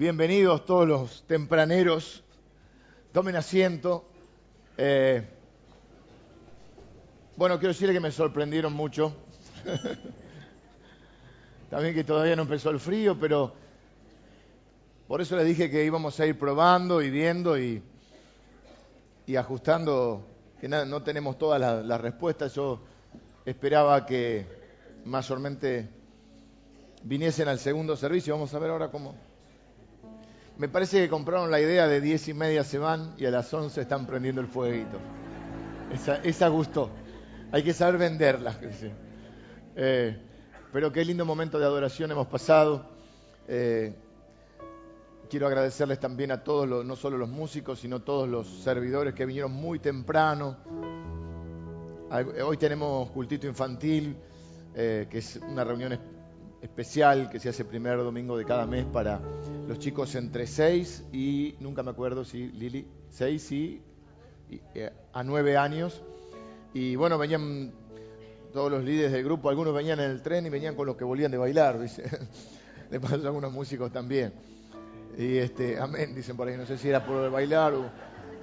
Bienvenidos todos los tempraneros. Tomen asiento. Eh, bueno, quiero decirle que me sorprendieron mucho. También que todavía no empezó el frío, pero por eso les dije que íbamos a ir probando y viendo y, y ajustando, que no tenemos todas las respuestas. Yo esperaba que mayormente viniesen al segundo servicio. Vamos a ver ahora cómo. Me parece que compraron la idea de diez y media se van y a las once están prendiendo el fueguito. Esa, esa gustó. Hay que saber venderla. Eh, pero qué lindo momento de adoración hemos pasado. Eh, quiero agradecerles también a todos, los, no solo los músicos, sino todos los servidores que vinieron muy temprano. Hoy tenemos cultito infantil, eh, que es una reunión especial que se hace el primer domingo de cada mes para los chicos entre 6 y, nunca me acuerdo si Lili, 6 y, eh, a 9 años. Y bueno, venían todos los líderes del grupo, algunos venían en el tren y venían con los que volvían de bailar, dice. Le pasó a algunos músicos también. Y este, amén, dicen por ahí, no sé si era por bailar o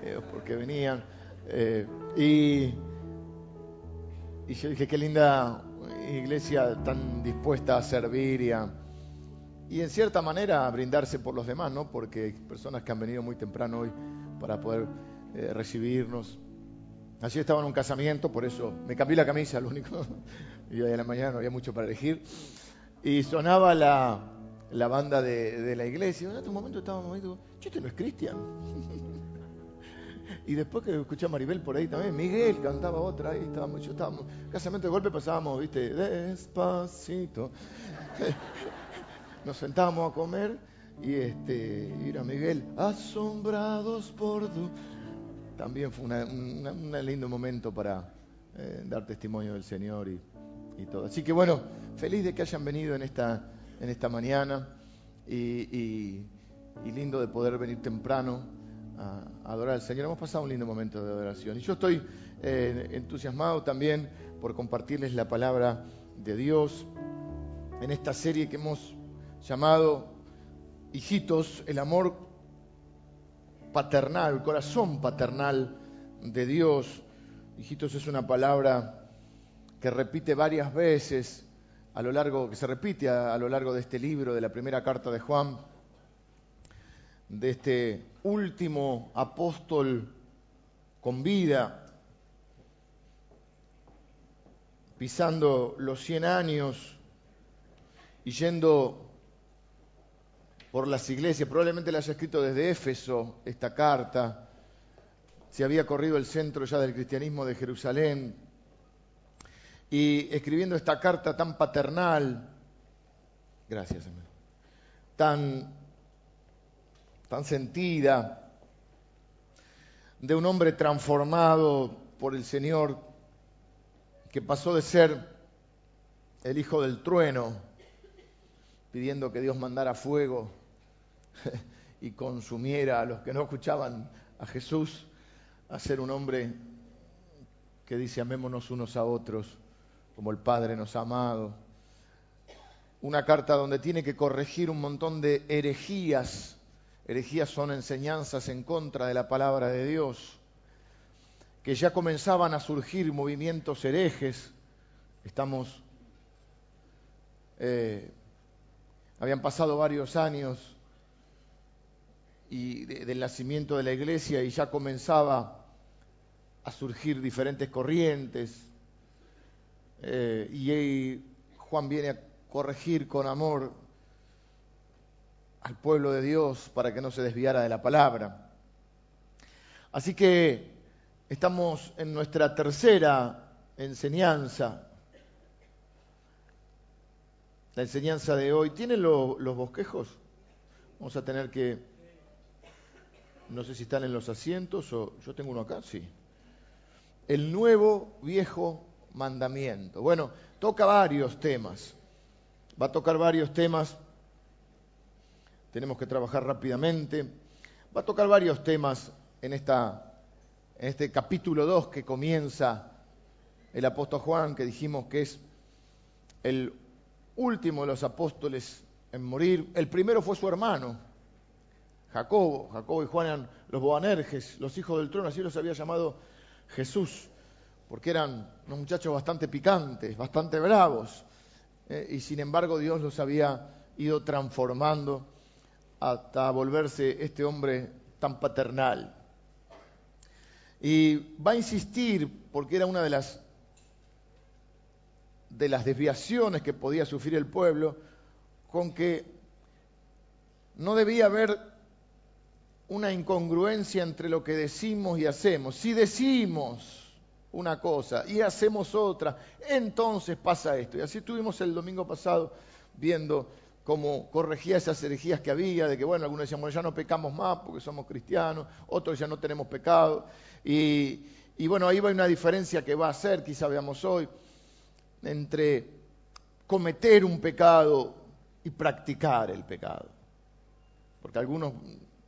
eh, porque venían. Eh, y, y yo dije, qué linda iglesia tan dispuesta a servir y, y en cierta manera brindarse por los demás, ¿no? Porque hay personas que han venido muy temprano hoy para poder eh, recibirnos. Allí estaba en un casamiento, por eso me cambié la camisa, lo único. y hoy en la mañana no había mucho para elegir. Y sonaba la, la banda de, la iglesia. En este momento estábamos viendo, este no es Cristian. Y después que escuché a Maribel por ahí también, Miguel cantaba otra, ahí estábamos, yo estábamos, casamente de golpe pasábamos, viste, despacito. Nos sentábamos a comer y este, ir a Miguel, asombrados por tu. También fue un lindo momento para eh, dar testimonio del Señor y, y, todo. Así que bueno, feliz de que hayan venido en esta, en esta mañana y, y, y lindo de poder venir temprano a, adorar al Señor. Hemos pasado un lindo momento de adoración. Y yo estoy eh, entusiasmado también por compartirles la palabra de Dios en esta serie que hemos llamado Hijitos, el amor paternal, el corazón paternal de Dios. Hijitos es una palabra que repite varias veces a lo largo, que se repite a, a lo largo de este libro, de la primera carta de Juan de este último apóstol con vida, pisando los 100 años y yendo por las iglesias, probablemente la haya escrito desde Éfeso esta carta, se había corrido el centro ya del cristianismo de Jerusalén, y escribiendo esta carta tan paternal, gracias, tan tan sentida, de un hombre transformado por el Señor, que pasó de ser el hijo del trueno, pidiendo que Dios mandara fuego y consumiera a los que no escuchaban a Jesús, a ser un hombre que dice amémonos unos a otros como el Padre nos ha amado. Una carta donde tiene que corregir un montón de herejías Herejías son enseñanzas en contra de la palabra de Dios, que ya comenzaban a surgir movimientos herejes. Estamos, eh, habían pasado varios años del nacimiento de la iglesia y ya comenzaba a surgir diferentes corrientes. Eh, y Juan viene a corregir con amor al pueblo de Dios para que no se desviara de la palabra. Así que estamos en nuestra tercera enseñanza. La enseñanza de hoy. ¿Tienen los bosquejos? Vamos a tener que... No sé si están en los asientos o yo tengo uno acá, sí. El nuevo viejo mandamiento. Bueno, toca varios temas. Va a tocar varios temas tenemos que trabajar rápidamente. Va a tocar varios temas en, esta, en este capítulo 2 que comienza el apóstol Juan, que dijimos que es el último de los apóstoles en morir. El primero fue su hermano, Jacobo. Jacobo y Juan eran los Boanerges, los hijos del trono, así los había llamado Jesús, porque eran unos muchachos bastante picantes, bastante bravos, eh, y sin embargo Dios los había ido transformando hasta volverse este hombre tan paternal. Y va a insistir, porque era una de las, de las desviaciones que podía sufrir el pueblo, con que no debía haber una incongruencia entre lo que decimos y hacemos. Si decimos una cosa y hacemos otra, entonces pasa esto. Y así estuvimos el domingo pasado viendo cómo corregía esas herejías que había, de que bueno, algunos decían, bueno, ya no pecamos más porque somos cristianos, otros ya no tenemos pecado. Y, y bueno, ahí va una diferencia que va a ser, quizá veamos hoy, entre cometer un pecado y practicar el pecado. Porque algunos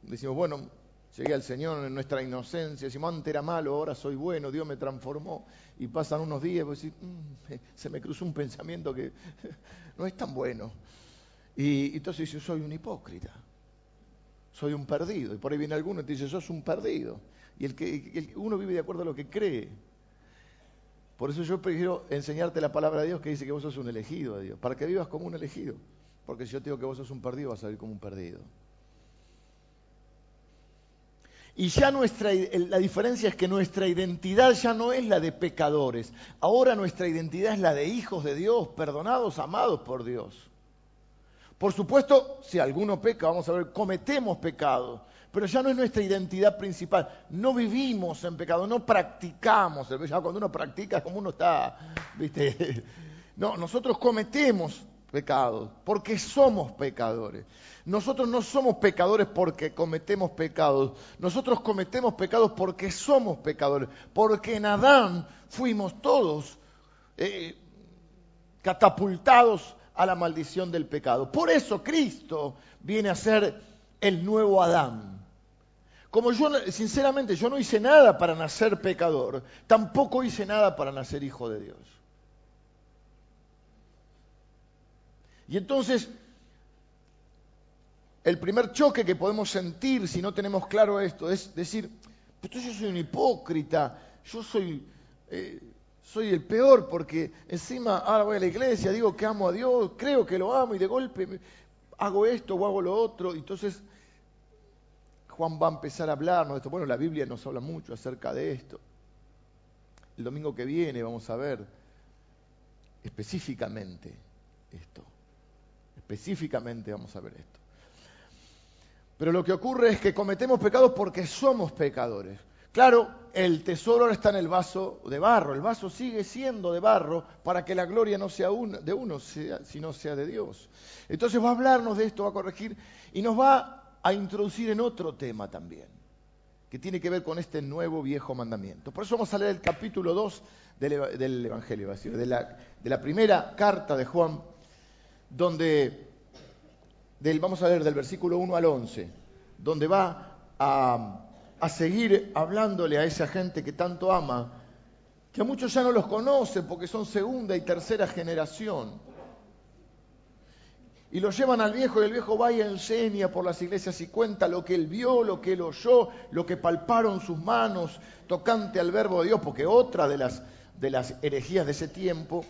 decimos, bueno, llegué al Señor en nuestra inocencia, decimos, antes era malo, ahora soy bueno, Dios me transformó. Y pasan unos días y mm, se me cruzó un pensamiento que no es tan bueno. Y entonces dice, soy un hipócrita, soy un perdido. Y por ahí viene alguno y te dice, sos un perdido. Y el que uno vive de acuerdo a lo que cree. Por eso yo prefiero enseñarte la palabra de Dios que dice que vos sos un elegido de Dios, para que vivas como un elegido. Porque si yo te digo que vos sos un perdido, vas a vivir como un perdido. Y ya nuestra, la diferencia es que nuestra identidad ya no es la de pecadores. Ahora nuestra identidad es la de hijos de Dios, perdonados, amados por Dios. Por supuesto, si alguno peca, vamos a ver, cometemos pecado, pero ya no es nuestra identidad principal. No vivimos en pecado, no practicamos. Ya cuando uno practica es como uno está, ¿viste? No, nosotros cometemos pecados porque somos pecadores. Nosotros no somos pecadores porque cometemos pecados. Nosotros cometemos pecados porque somos pecadores. Porque en Adán fuimos todos eh, catapultados a la maldición del pecado. Por eso Cristo viene a ser el nuevo Adán. Como yo, sinceramente, yo no hice nada para nacer pecador, tampoco hice nada para nacer hijo de Dios. Y entonces el primer choque que podemos sentir si no tenemos claro esto es decir, pues yo soy un hipócrita, yo soy, eh, soy el peor porque encima ahora voy a la iglesia, digo que amo a Dios, creo que lo amo y de golpe hago esto o hago lo otro. Entonces Juan va a empezar a hablarnos de esto. Bueno, la Biblia nos habla mucho acerca de esto. El domingo que viene vamos a ver específicamente esto. Específicamente vamos a ver esto. Pero lo que ocurre es que cometemos pecados porque somos pecadores. Claro, el tesoro ahora está en el vaso de barro. El vaso sigue siendo de barro para que la gloria no sea de uno, sino sea de Dios. Entonces va a hablarnos de esto, va a corregir y nos va a introducir en otro tema también, que tiene que ver con este nuevo viejo mandamiento. Por eso vamos a leer el capítulo 2 del, Evangelio, de la, de la primera carta de Juan, donde vamos a leer del versículo 1 al 11, donde va a, a seguir hablándole a esa gente que tanto ama, que a muchos ya no los conoce porque son segunda y tercera generación. Y lo llevan al viejo y el viejo va y enseña por las iglesias y cuenta lo que él vio, lo que él oyó, lo que palparon sus manos tocante al verbo de Dios, porque otra de las, de las herejías de ese tiempo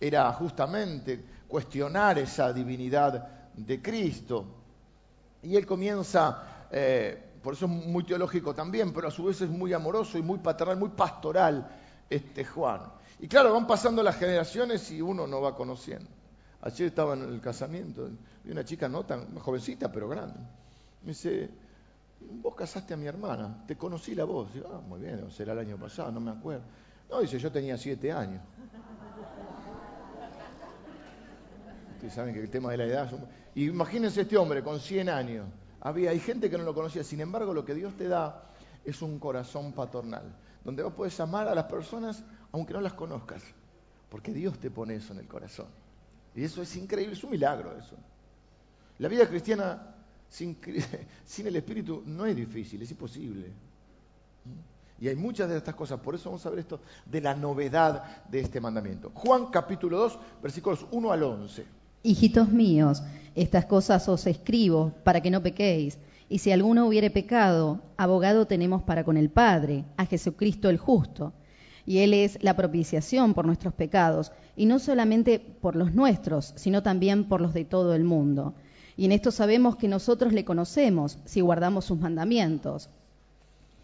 era justamente cuestionar esa divinidad de Cristo. Y él comienza, eh, por eso es muy teológico también, pero a su vez es muy amoroso y muy paternal, muy pastoral este Juan. Y claro, van pasando las generaciones y uno no va conociendo. Ayer estaba en el casamiento y una chica no tan jovencita, pero grande. Me dice, vos casaste a mi hermana, te conocí la voz. ah, muy bien, será el año pasado, no me acuerdo. No, dice, yo tenía siete años. Ustedes saben que el tema de la edad... Imagínense este hombre con 100 años. Había, hay gente que no lo conocía. Sin embargo, lo que Dios te da es un corazón paternal, donde vos puedes amar a las personas aunque no las conozcas, porque Dios te pone eso en el corazón. Y eso es increíble, es un milagro eso. La vida cristiana sin, sin el Espíritu no es difícil, es imposible. Y hay muchas de estas cosas, por eso vamos a ver esto de la novedad de este mandamiento. Juan capítulo 2, versículos 1 al 11. Hijitos míos, estas cosas os escribo para que no pequéis. Y si alguno hubiere pecado, abogado tenemos para con el Padre, a Jesucristo el justo. Y Él es la propiciación por nuestros pecados, y no solamente por los nuestros, sino también por los de todo el mundo. Y en esto sabemos que nosotros le conocemos si guardamos sus mandamientos.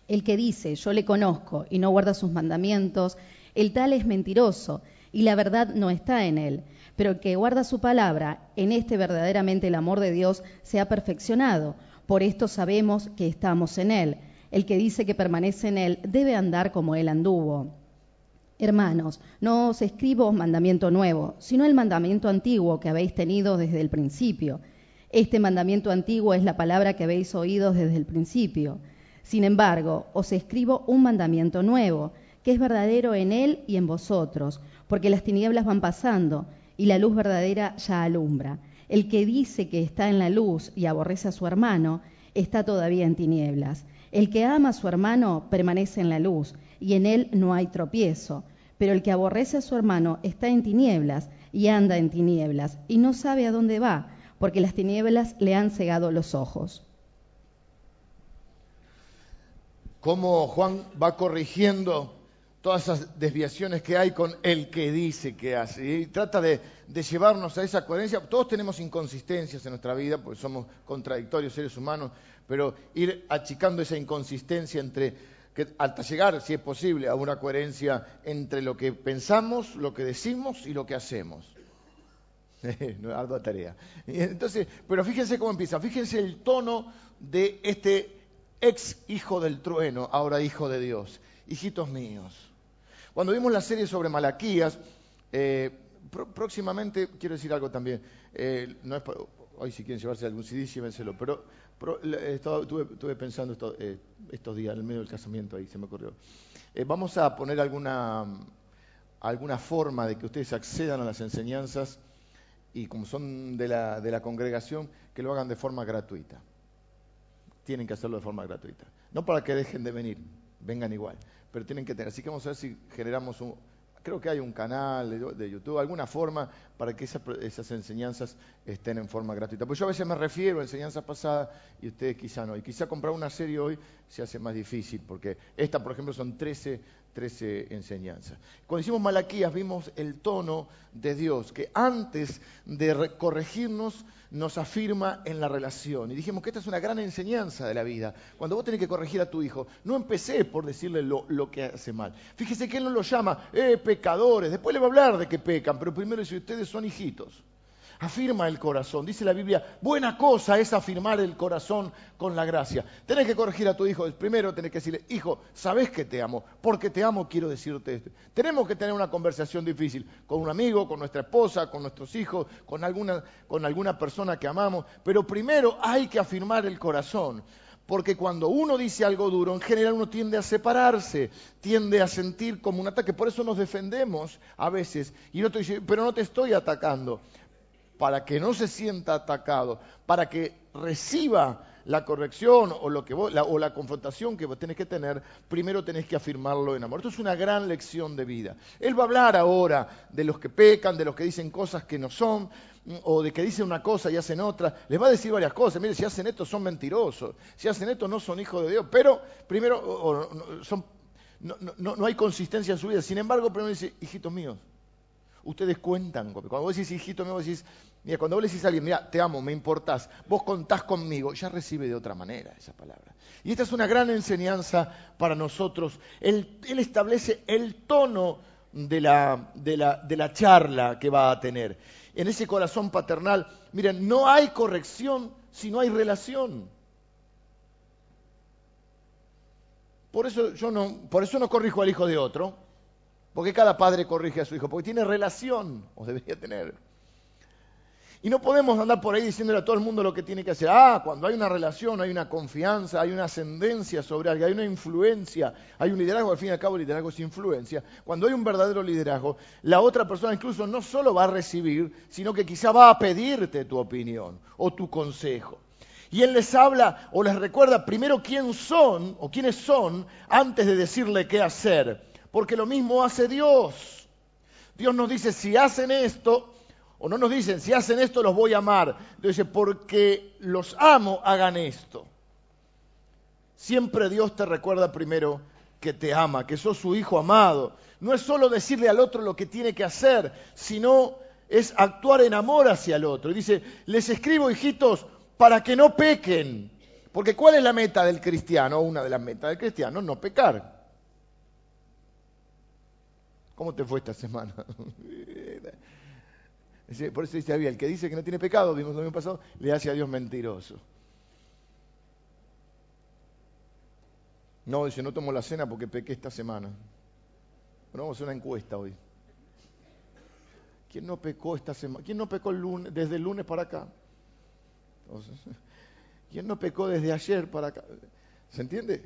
El que dice, yo le conozco, y no guarda sus mandamientos, el tal es mentiroso, y la verdad no está en él. Pero el que guarda su palabra, en este verdaderamente el amor de Dios se ha perfeccionado por esto sabemos que estamos en Él. El que dice que permanece en Él debe andar como Él anduvo. Hermanos, no os escribo mandamiento nuevo, sino el mandamiento antiguo que habéis tenido desde el principio. Este mandamiento antiguo es la palabra que habéis oído desde el principio. Sin embargo, os escribo un mandamiento nuevo, que es verdadero en Él y en vosotros, porque las tinieblas van pasando y la luz verdadera ya alumbra. El que dice que está en la luz y aborrece a su hermano, está todavía en tinieblas. El que ama a su hermano permanece en la luz, y en él no hay tropiezo. Pero el que aborrece a su hermano está en tinieblas y anda en tinieblas, y no sabe a dónde va, porque las tinieblas le han cegado los ojos. Cómo Juan va corrigiendo todas esas desviaciones que hay con el que dice que hace. Trata de, llevarnos a esa coherencia. Todos tenemos inconsistencias en nuestra vida, porque somos contradictorios seres humanos, pero ir achicando esa inconsistencia entre, hasta llegar, si es posible, a una coherencia entre lo que pensamos, lo que decimos y lo que hacemos. ardua tarea. Entonces, pero fíjense cómo empieza, fíjense el tono de este ex hijo del trueno, ahora hijo de Dios. Hijitos míos, cuando vimos la serie sobre Malaquías, eh, próximamente, quiero decir algo también, eh, no es hoy si quieren llevarse algún CD, llévenselo, pero, estuve, pensando eh, estos días, en el medio del casamiento ahí, se me ocurrió. vamos a poner alguna, alguna forma de que ustedes accedan a las enseñanzas y como son de la, de la congregación, que lo hagan de forma gratuita. Tienen que hacerlo de forma gratuita. No para que dejen de venir, vengan igual pero tienen que tener. Así que vamos a ver si generamos un, creo que hay un canal de, YouTube, alguna forma para que esas enseñanzas estén en forma gratuita. Pues yo a veces me refiero a enseñanzas pasadas y ustedes quizá no. Y quizá comprar una serie hoy se hace más difícil, porque esta, por ejemplo, son 13, 13 enseñanzas. Cuando hicimos Malaquías vimos el tono de Dios, que antes de corregirnos nos afirma en la relación. Y dijimos que esta es una gran enseñanza de la vida. Cuando vos tenés que corregir a tu hijo, no empecé por decirle lo, que hace mal. Fíjese que él no lo llama, eh, pecadores. Después le va a hablar de que pecan, pero primero dice, ustedes son hijitos afirma el corazón. Dice la Biblia, buena cosa es afirmar el corazón con la gracia. Tenés que corregir a tu hijo. Primero tenés que decirle, hijo, sabes que te amo, porque te amo quiero decirte esto. Tenemos que tener una conversación difícil con un amigo, con nuestra esposa, con nuestros hijos, con alguna, persona que amamos, pero primero hay que afirmar el corazón. Porque cuando uno dice algo duro, en general uno tiende a separarse, tiende a sentir como un ataque. Por eso nos defendemos a veces. Y no pero no te estoy atacando para que no se sienta atacado, para que reciba la corrección o, lo que la, o la confrontación que vos tenés que tener, primero tenés que afirmarlo en amor. Esto es una gran lección de vida. Él va a hablar ahora de los que pecan, de los que dicen cosas que no son, o de que dicen una cosa y hacen otra. Les va a decir varias cosas. Mire, si hacen esto son mentirosos, si hacen esto no son hijos de Dios, pero primero no, hay consistencia en su vida. Sin embargo, primero dice, hijitos míos, ustedes cuentan. Cuando vos decís hijito mío, vos decís, mira, cuando vos le decís a alguien, mira, te amo, me importás, vos contás conmigo, ya recibe de otra manera esa palabra. Y esta es una gran enseñanza para nosotros. Él, establece el tono de la, de, la, de la charla que va a tener. En ese corazón paternal, miren, no hay corrección si no hay relación. Por eso yo no, por eso no corrijo al hijo de otro porque cada padre corrige a su hijo? Porque tiene relación, o debería tener. Y no podemos andar por ahí diciéndole a todo el mundo lo que tiene que hacer. Ah, cuando hay una relación, hay una confianza, hay una ascendencia sobre alguien, hay una influencia, hay un liderazgo, al fin y al cabo el liderazgo es influencia. Cuando hay un verdadero liderazgo, la otra persona incluso no solo va a recibir, sino que quizá va a pedirte tu opinión o tu consejo. Y él les habla o les recuerda primero quién son o quiénes son antes de decirle qué hacer porque lo mismo hace Dios. Dios nos dice, si hacen esto, o no nos dicen, si hacen esto los voy a amar. Dice, porque los amo, hagan esto. Siempre Dios te recuerda primero que te ama, que sos su hijo amado. No es solo decirle al otro lo que tiene que hacer, sino es actuar en amor hacia el otro. Y dice, les escribo, hijitos, para que no pequen. Porque ¿cuál es la meta del cristiano? Una de las metas del cristiano, no pecar. ¿Cómo te fue esta semana? Por eso dice el que dice que no tiene pecado, vimos el año pasado, le hace a Dios mentiroso. No, dice, no tomo la cena porque pequé esta semana. Bueno, vamos a hacer una encuesta hoy. ¿Quién no pecó esta semana? ¿Quién no pecó desde el lunes para acá? ¿Quién no pecó desde ayer para acá? ¿Se entiende?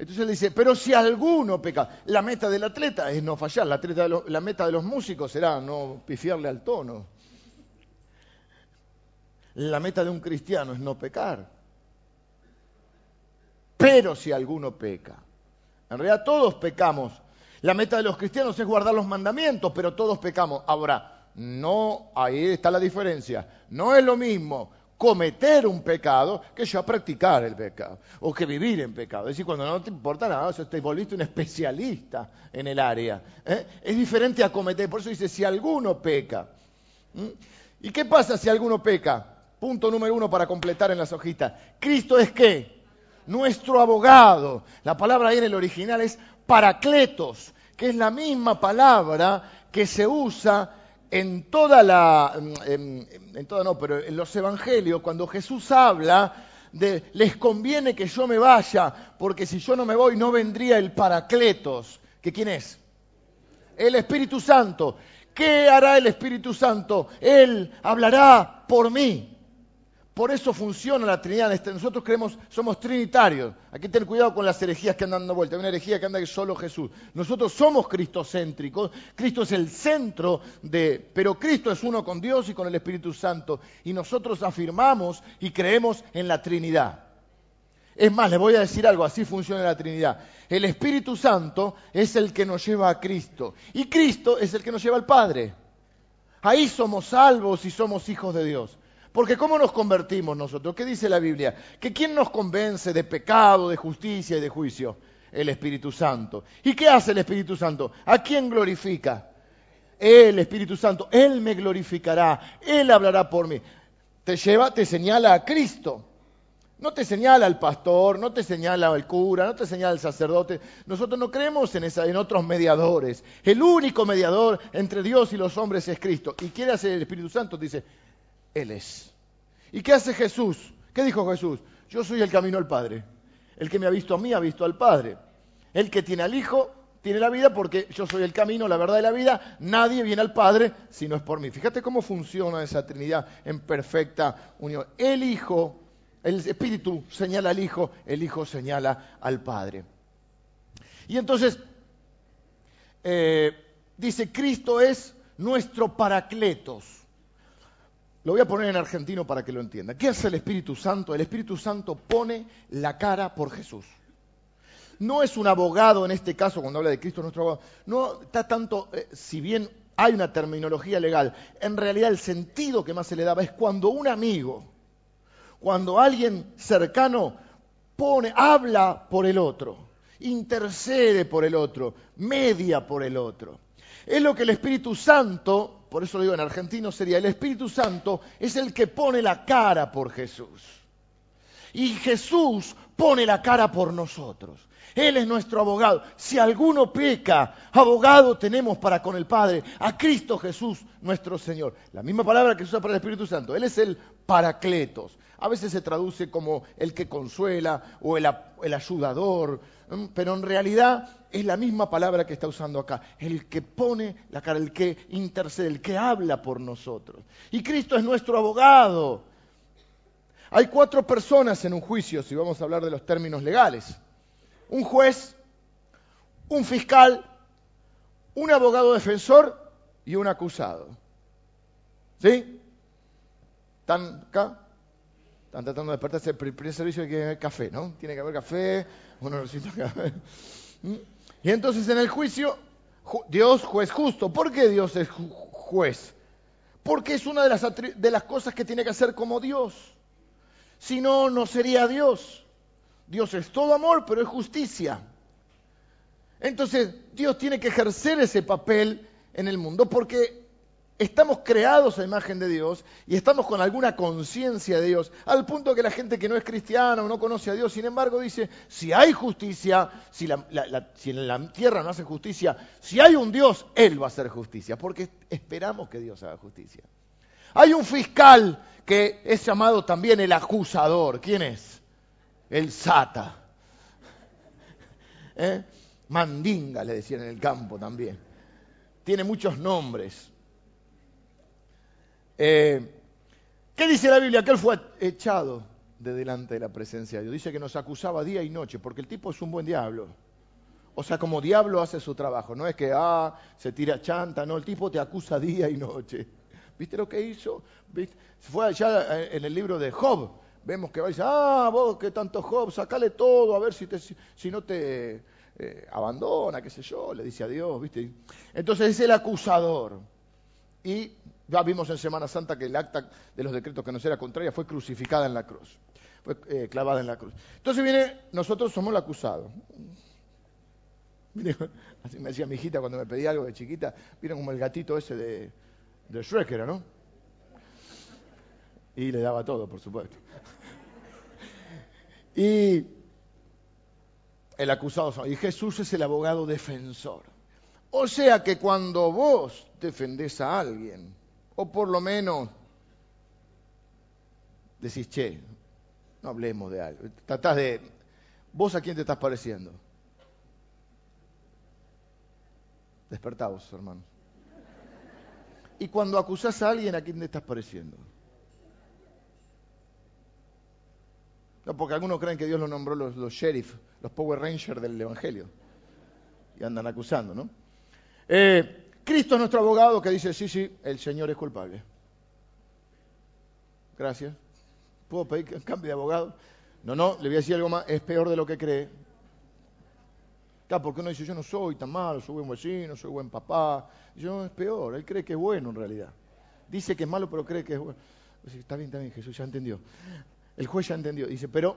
Entonces él dice, pero si alguno peca, la meta del atleta es no fallar, la, la meta de los músicos será no pifiarle al tono. La meta de un cristiano es no pecar. Pero si alguno peca, en realidad todos pecamos. La meta de los cristianos es guardar los mandamientos, pero todos pecamos. Ahora, no, ahí está la diferencia. No es lo mismo cometer un pecado que ya practicar el pecado o que vivir en pecado. Es decir, cuando no te importa nada, o sea, te volviste un especialista en el área. ¿eh? Es diferente a cometer, por eso dice, si alguno peca. ¿Y qué pasa si alguno peca? Punto número uno para completar en las hojitas. Cristo es qué? Nuestro abogado. La palabra ahí en el original es paracletos, que es la misma palabra que se usa en toda la, en, en toda no, pero en los evangelios, cuando Jesús habla de les conviene que yo me vaya, porque si yo no me voy no vendría el Paracletos, que quién es? El Espíritu Santo. ¿Qué hará el Espíritu Santo? Él hablará por mí. Por eso funciona la Trinidad. Este, nosotros creemos, somos trinitarios. Hay que tener cuidado con las herejías que andan dando vuelta. Hay una herejía que anda que solo Jesús. Nosotros somos cristocéntricos. Cristo es el centro de. Pero Cristo es uno con Dios y con el Espíritu Santo. Y nosotros afirmamos y creemos en la Trinidad. Es más, les voy a decir algo, así funciona la Trinidad. El Espíritu Santo es el que nos lleva a Cristo. Y Cristo es el que nos lleva al Padre. Ahí somos salvos y somos hijos de Dios. Porque ¿cómo nos convertimos nosotros? ¿Qué dice la Biblia? Que ¿quién nos convence de pecado, de justicia y de juicio? El Espíritu Santo. ¿Y qué hace el Espíritu Santo? ¿A quién glorifica? El Espíritu Santo. Él me glorificará. Él hablará por mí. Te lleva, te señala a Cristo. No te señala al pastor, no te señala al cura, no te señala al sacerdote. Nosotros no creemos en, en otros mediadores. El único mediador entre Dios y los hombres es Cristo. Y quiere hacer el Espíritu Santo, dice, él es. ¿Y qué hace Jesús? ¿Qué dijo Jesús? Yo soy el camino al Padre. El que me ha visto a mí ha visto al Padre. El que tiene al Hijo tiene la vida porque yo soy el camino, la verdad y la vida. Nadie viene al Padre si no es por mí. Fíjate cómo funciona esa Trinidad en perfecta unión. El Hijo, el Espíritu señala al Hijo, el Hijo señala al Padre. Y entonces, eh, dice, Cristo es nuestro paracletos. Lo voy a poner en argentino para que lo entienda. ¿Qué hace el Espíritu Santo? El Espíritu Santo pone la cara por Jesús. No es un abogado en este caso, cuando habla de Cristo, nuestro abogado. No está tanto, eh, si bien hay una terminología legal, en realidad el sentido que más se le daba es cuando un amigo, cuando alguien cercano pone, habla por el otro, intercede por el otro, media por el otro. Es lo que el Espíritu Santo por eso lo digo en argentino, sería el Espíritu Santo es el que pone la cara por Jesús. Y Jesús pone la cara por nosotros. Él es nuestro abogado. Si alguno peca, abogado tenemos para con el Padre, a Cristo Jesús, nuestro Señor. La misma palabra que se usa para el Espíritu Santo. Él es el paracletos. A veces se traduce como el que consuela o el, ayudador, pero en realidad es la misma palabra que está usando acá. El que pone la cara, el que intercede, el que habla por nosotros. Y Cristo es nuestro abogado. Hay cuatro personas en un juicio, si vamos a hablar de los términos legales un juez, un fiscal, un abogado defensor y un acusado. ¿Sí? ¿Están acá? Están tratando de despertarse el primer servicio que haber café, ¿no? Tiene que haber café, uno necesita café. Y entonces en el juicio, Dios juez justo. ¿Por qué Dios es juez? Porque es una de las, de las cosas que tiene que hacer como Dios. Si no, no sería Dios. Dios es todo amor, pero es justicia. Entonces, Dios tiene que ejercer ese papel en el mundo porque estamos creados a imagen de Dios y estamos con alguna conciencia de Dios, al punto que la gente que no es cristiana o no conoce a Dios, sin embargo, dice, si hay justicia, si, si en la tierra no hace justicia, si hay un Dios, Él va a hacer justicia, porque esperamos que Dios haga justicia. Hay un fiscal que es llamado también el acusador. ¿Quién es? El Sata. ¿Eh? Mandinga le decían en el campo también. Tiene muchos nombres. Eh, ¿Qué dice la Biblia? Que él fue echado de delante de la presencia de Dios. Dice que nos acusaba día y noche, porque el tipo es un buen diablo. O sea, como diablo hace su trabajo. No es que, ah, se tira chanta, no, el tipo te acusa día y noche. ¿Viste lo que hizo? Fue allá en el libro de Job. Vemos que va y dice, ah, vos que tanto Job, sacale todo a ver si, si no te eh, abandona, qué sé yo, le dice a Dios, ¿viste? Entonces es el acusador. Y ya vimos en Semana Santa que el acta de los decretos que nos era contraria fue crucificada en la cruz, fue eh, clavada en la cruz. Entonces viene, nosotros somos el acusado. así me decía mi hijita cuando me pedía algo de chiquita, vieron como el gatito ese de, de Shrek, ¿no? Y le daba todo, por supuesto. y el acusado, y Jesús es el abogado defensor. O sea que cuando vos defendés a alguien, o por lo menos decís, che, no hablemos de algo, tratás de, vos a quién te estás pareciendo. Despertaos, hermanos. Y cuando acusás a alguien, ¿a quién te estás pareciendo? No, porque algunos creen que Dios lo nombró los, los sheriff, los Power Rangers del Evangelio. Y andan acusando, ¿no? Eh, Cristo es nuestro abogado que dice, sí, sí, el Señor es culpable. Gracias. ¿Puedo pedir cambio de abogado? No, no, le voy a decir algo más, es peor de lo que cree. Porque uno dice, yo no soy tan malo, soy buen vecino, soy buen papá. Yo es peor, él cree que es bueno en realidad. Dice que es malo, pero cree que es bueno. Está bien, está bien, Jesús ya entendió. El juez ya entendió. Dice, pero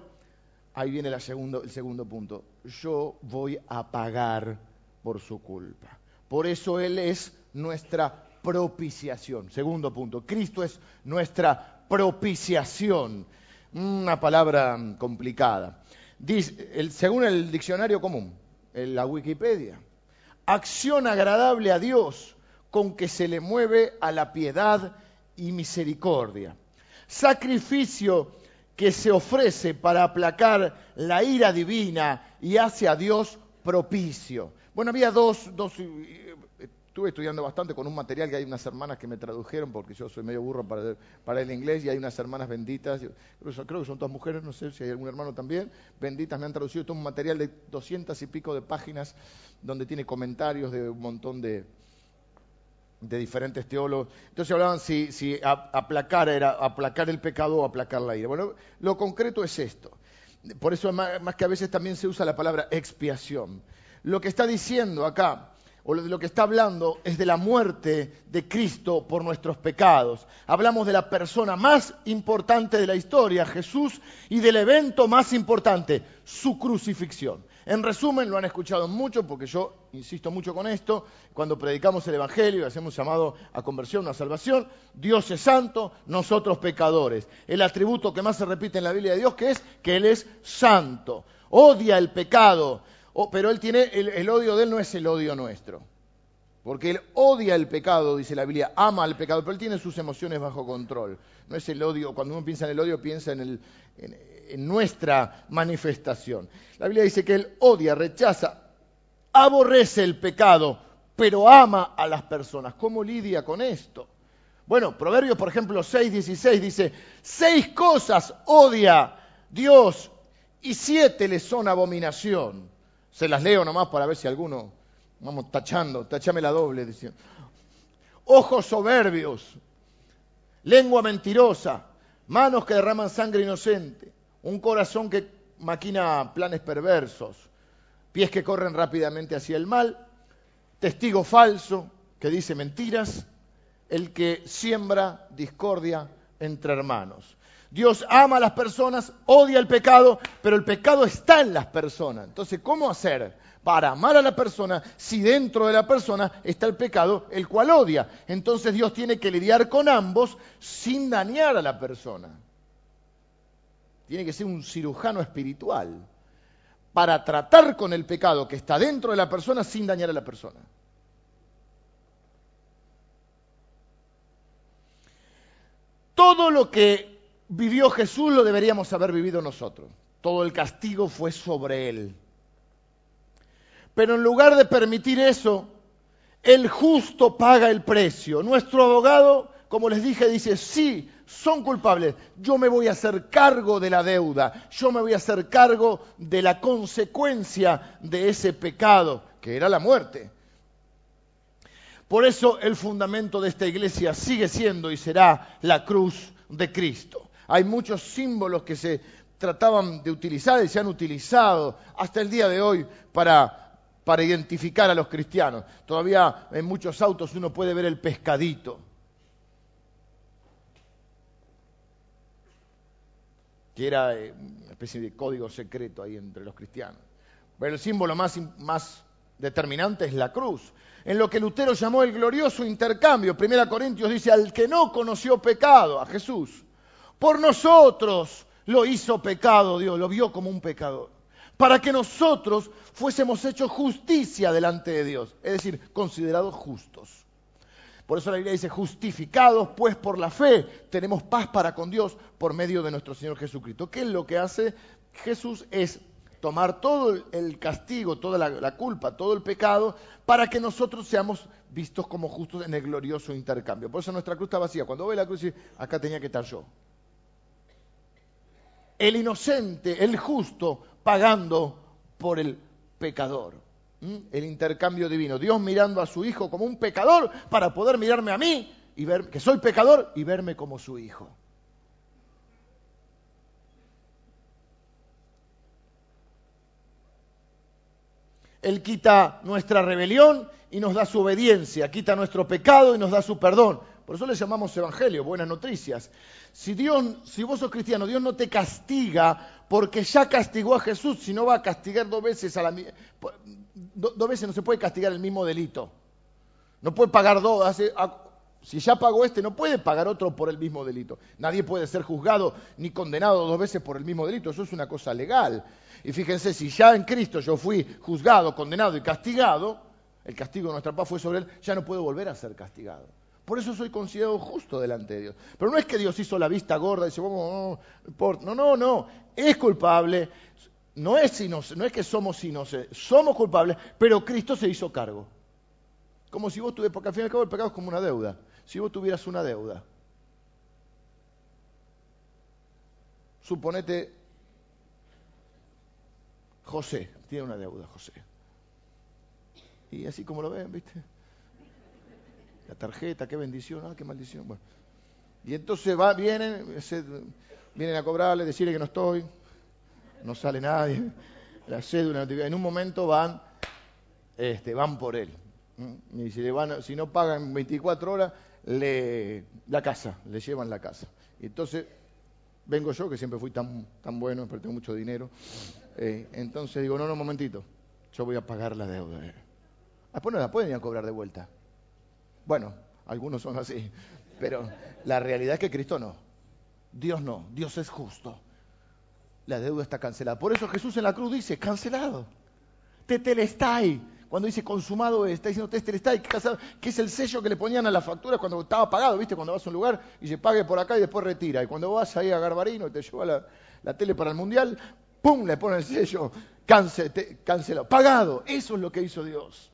ahí viene el segundo punto. Yo voy a pagar por su culpa. Por eso Él es nuestra propiciación. Segundo punto, Cristo es nuestra propiciación. Una palabra complicada. Dice, según el diccionario común, en la Wikipedia, acción agradable a Dios con que se le mueve a la piedad y misericordia. Sacrificio que se ofrece para aplacar la ira divina y hace a Dios propicio. Bueno, había dos, dos, eh, estuve estudiando bastante con un material que hay unas hermanas que me tradujeron, porque yo soy medio burro para, el inglés, y hay unas hermanas benditas, creo que son todas mujeres, no sé si hay algún hermano también, benditas, me han traducido todo un material de doscientas y pico de páginas, donde tiene comentarios de un montón de, de diferentes teólogos. Entonces hablaban si, si aplacar era aplacar el pecado o aplacar la ira. Bueno, lo concreto es esto. Por eso más que a veces también se usa la palabra expiación. Lo que está diciendo acá, o lo que está hablando, es de la muerte de Cristo por nuestros pecados. Hablamos de la persona más importante de la historia, Jesús, y del evento más importante, su crucifixión. En resumen, lo han escuchado mucho, porque yo insisto mucho con esto, cuando predicamos el Evangelio y hacemos llamado a conversión, a salvación, Dios es santo, nosotros pecadores. El atributo que más se repite en la Biblia de Dios, que es que Él es santo, odia el pecado, Oh, pero él tiene, el, odio de él no es el odio nuestro. Porque él odia el pecado, dice la Biblia, ama el pecado, pero él tiene sus emociones bajo control. No es el odio, cuando uno piensa en el odio, piensa en, en nuestra manifestación. La Biblia dice que él odia, rechaza, aborrece el pecado, pero ama a las personas. ¿Cómo lidia con esto? Bueno, Proverbios, por ejemplo, 6, 16 dice, seis cosas odia Dios y siete le son abominación. Se las leo nomás para ver si alguno, vamos tachando, tachame la doble, diciendo. Ojos soberbios, lengua mentirosa, manos que derraman sangre inocente, un corazón que maquina planes perversos, pies que corren rápidamente hacia el mal, testigo falso que dice mentiras, el que siembra discordia entre hermanos. Dios ama a las personas, odia el pecado, pero el pecado está en las personas. Entonces, ¿cómo hacer para amar a la persona si dentro de la persona está el pecado, el cual odia? Entonces Dios tiene que lidiar con ambos sin dañar a la persona. Tiene que ser un cirujano espiritual para tratar con el pecado que está dentro de la persona sin dañar a la persona. Todo lo que vivió Jesús lo deberíamos haber vivido nosotros. Todo el castigo fue sobre él. Pero en lugar de permitir eso, el justo paga el precio. Nuestro abogado, como les dije, dice, sí, son culpables. Yo me voy a hacer cargo de la deuda. Yo me voy a hacer cargo de la consecuencia de ese pecado, que era la muerte. Por eso el fundamento de esta iglesia sigue siendo y será la cruz de Cristo. Hay muchos símbolos que se trataban de utilizar y se han utilizado hasta el día de hoy para, identificar a los cristianos. Todavía en muchos autos uno puede ver el pescadito. que era eh, una especie de código secreto ahí entre los cristianos. Pero el símbolo más, más determinante es la cruz, en lo que Lutero llamó el glorioso intercambio. Primera Corintios dice, al que no conoció pecado, a Jesús, por nosotros lo hizo pecado Dios, lo vio como un pecador. Para que nosotros fuésemos hechos justicia delante de Dios, es decir, considerados justos. Por eso la Biblia dice, justificados pues por la fe, tenemos paz para con Dios por medio de nuestro Señor Jesucristo. ¿Qué es lo que hace Jesús? Es tomar todo el castigo, toda la, culpa, todo el pecado, para que nosotros seamos vistos como justos en el glorioso intercambio. Por eso nuestra cruz está vacía. Cuando ve la cruz, acá tenía que estar yo el inocente, el justo, pagando por el pecador. El intercambio divino. Dios mirando a su hijo como un pecador para poder mirarme a mí y ver que soy pecador y verme como su hijo. Él quita nuestra rebelión y nos da su obediencia, quita nuestro pecado y nos da su perdón. Por eso le llamamos evangelio, buenas noticias. Si Dios, si vos sos cristiano, Dios no te castiga porque ya castigó a Jesús, si no va a castigar dos veces a la dos veces no se puede castigar el mismo delito. No puede pagar dos, si ya pagó este, no puede pagar otro por el mismo delito. Nadie puede ser juzgado ni condenado dos veces por el mismo delito. Eso es una cosa legal. Y fíjense, si ya en Cristo yo fui juzgado, condenado y castigado, el castigo de nuestra paz fue sobre él, ya no puedo volver a ser castigado. Por eso soy considerado justo delante de Dios. Pero no es que Dios hizo la vista gorda y dice, vamos, no, no, no, es culpable. No es, no es que somos inocentes, somos culpables, pero Cristo se hizo cargo. Como si vos tuvieras, porque al fin y al cabo el pecado es como una deuda. Si vos tuvieras una deuda, suponete, José, tiene una deuda, José. Y así como lo ven, ¿viste? Tarjeta, qué bendición, ah, qué maldición. Bueno. Y entonces va, vienen, vienen a cobrarle, decirle que no estoy, no sale nadie, la cédula, en un momento van, este, van por él. Y si, le van, si no pagan 24 horas, le, la casa, le llevan la casa. Y entonces vengo yo, que siempre fui tan, tan bueno, pero tengo mucho dinero. Eh, entonces digo, no, no, un momentito, yo voy a pagar la deuda. Después no la pueden ir a cobrar de vuelta. Bueno, algunos son así, pero la realidad es que Cristo no. Dios no, Dios es justo. La deuda está cancelada. Por eso Jesús en la cruz dice, cancelado. Tetelestai. Cuando dice consumado está diciendo tetelestai, que es el sello que le ponían a la factura cuando estaba pagado, ¿viste? Cuando vas a un lugar y se pague por acá y después retira. Y cuando vas ahí a Garbarino y te lleva la, la tele para el mundial, ¡pum! le pone el sello, cancelado. Pagado. Eso es lo que hizo Dios.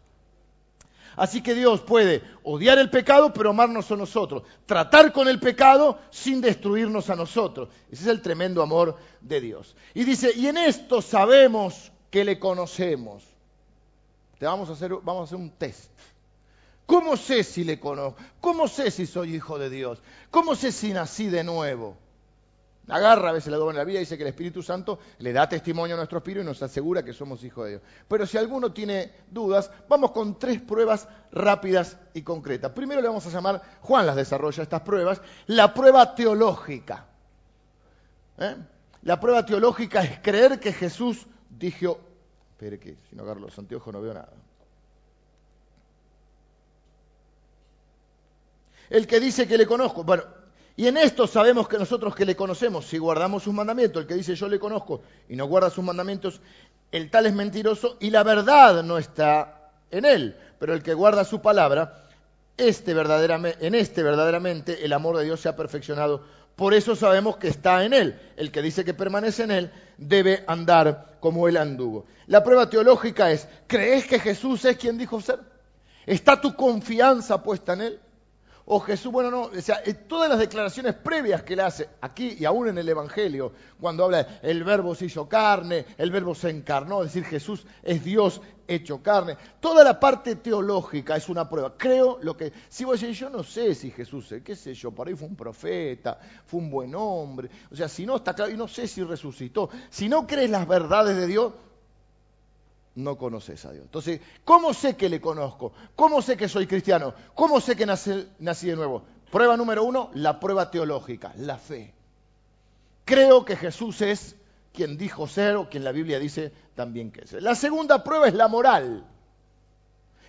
Así que Dios puede odiar el pecado, pero amarnos a nosotros. Tratar con el pecado sin destruirnos a nosotros. Ese es el tremendo amor de Dios. Y dice, y en esto sabemos que le conocemos. Te vamos a hacer, vamos a hacer un test. ¿Cómo sé si le conozco? ¿Cómo sé si soy hijo de Dios? ¿Cómo sé si nací de nuevo? Agarra, a veces la dobla en la vida, dice que el Espíritu Santo le da testimonio a nuestro espíritu y nos asegura que somos hijos de Dios. Pero si alguno tiene dudas, vamos con tres pruebas rápidas y concretas. Primero le vamos a llamar, Juan las desarrolla estas pruebas, la prueba teológica. ¿eh? La prueba teológica es creer que Jesús dijo, espere que si no agarro los anteojos no veo nada. El que dice que le conozco, bueno, y en esto sabemos que nosotros que le conocemos, si guardamos sus mandamientos, el que dice yo le conozco y no guarda sus mandamientos, el tal es mentiroso y la verdad no está en él. Pero el que guarda su palabra, este verdaderamente, en este verdaderamente el amor de Dios se ha perfeccionado. Por eso sabemos que está en él. El que dice que permanece en él debe andar como él anduvo. La prueba teológica es, ¿crees que Jesús es quien dijo ser? ¿Está tu confianza puesta en él? O Jesús, bueno, no, o sea, todas las declaraciones previas que él hace aquí y aún en el Evangelio, cuando habla el verbo se hizo carne, el verbo se encarnó, es decir, Jesús es Dios hecho carne, toda la parte teológica es una prueba. Creo lo que, si vos decís, yo no sé si Jesús, qué sé yo, por ahí fue un profeta, fue un buen hombre, o sea, si no está claro, y no sé si resucitó, si no crees las verdades de Dios, no conoces a Dios. Entonces, ¿cómo sé que le conozco? ¿Cómo sé que soy cristiano? ¿Cómo sé que nací, de nuevo? Prueba número uno, la prueba teológica, la fe. Creo que Jesús es quien dijo ser o quien la Biblia dice también que es. La segunda prueba es la moral.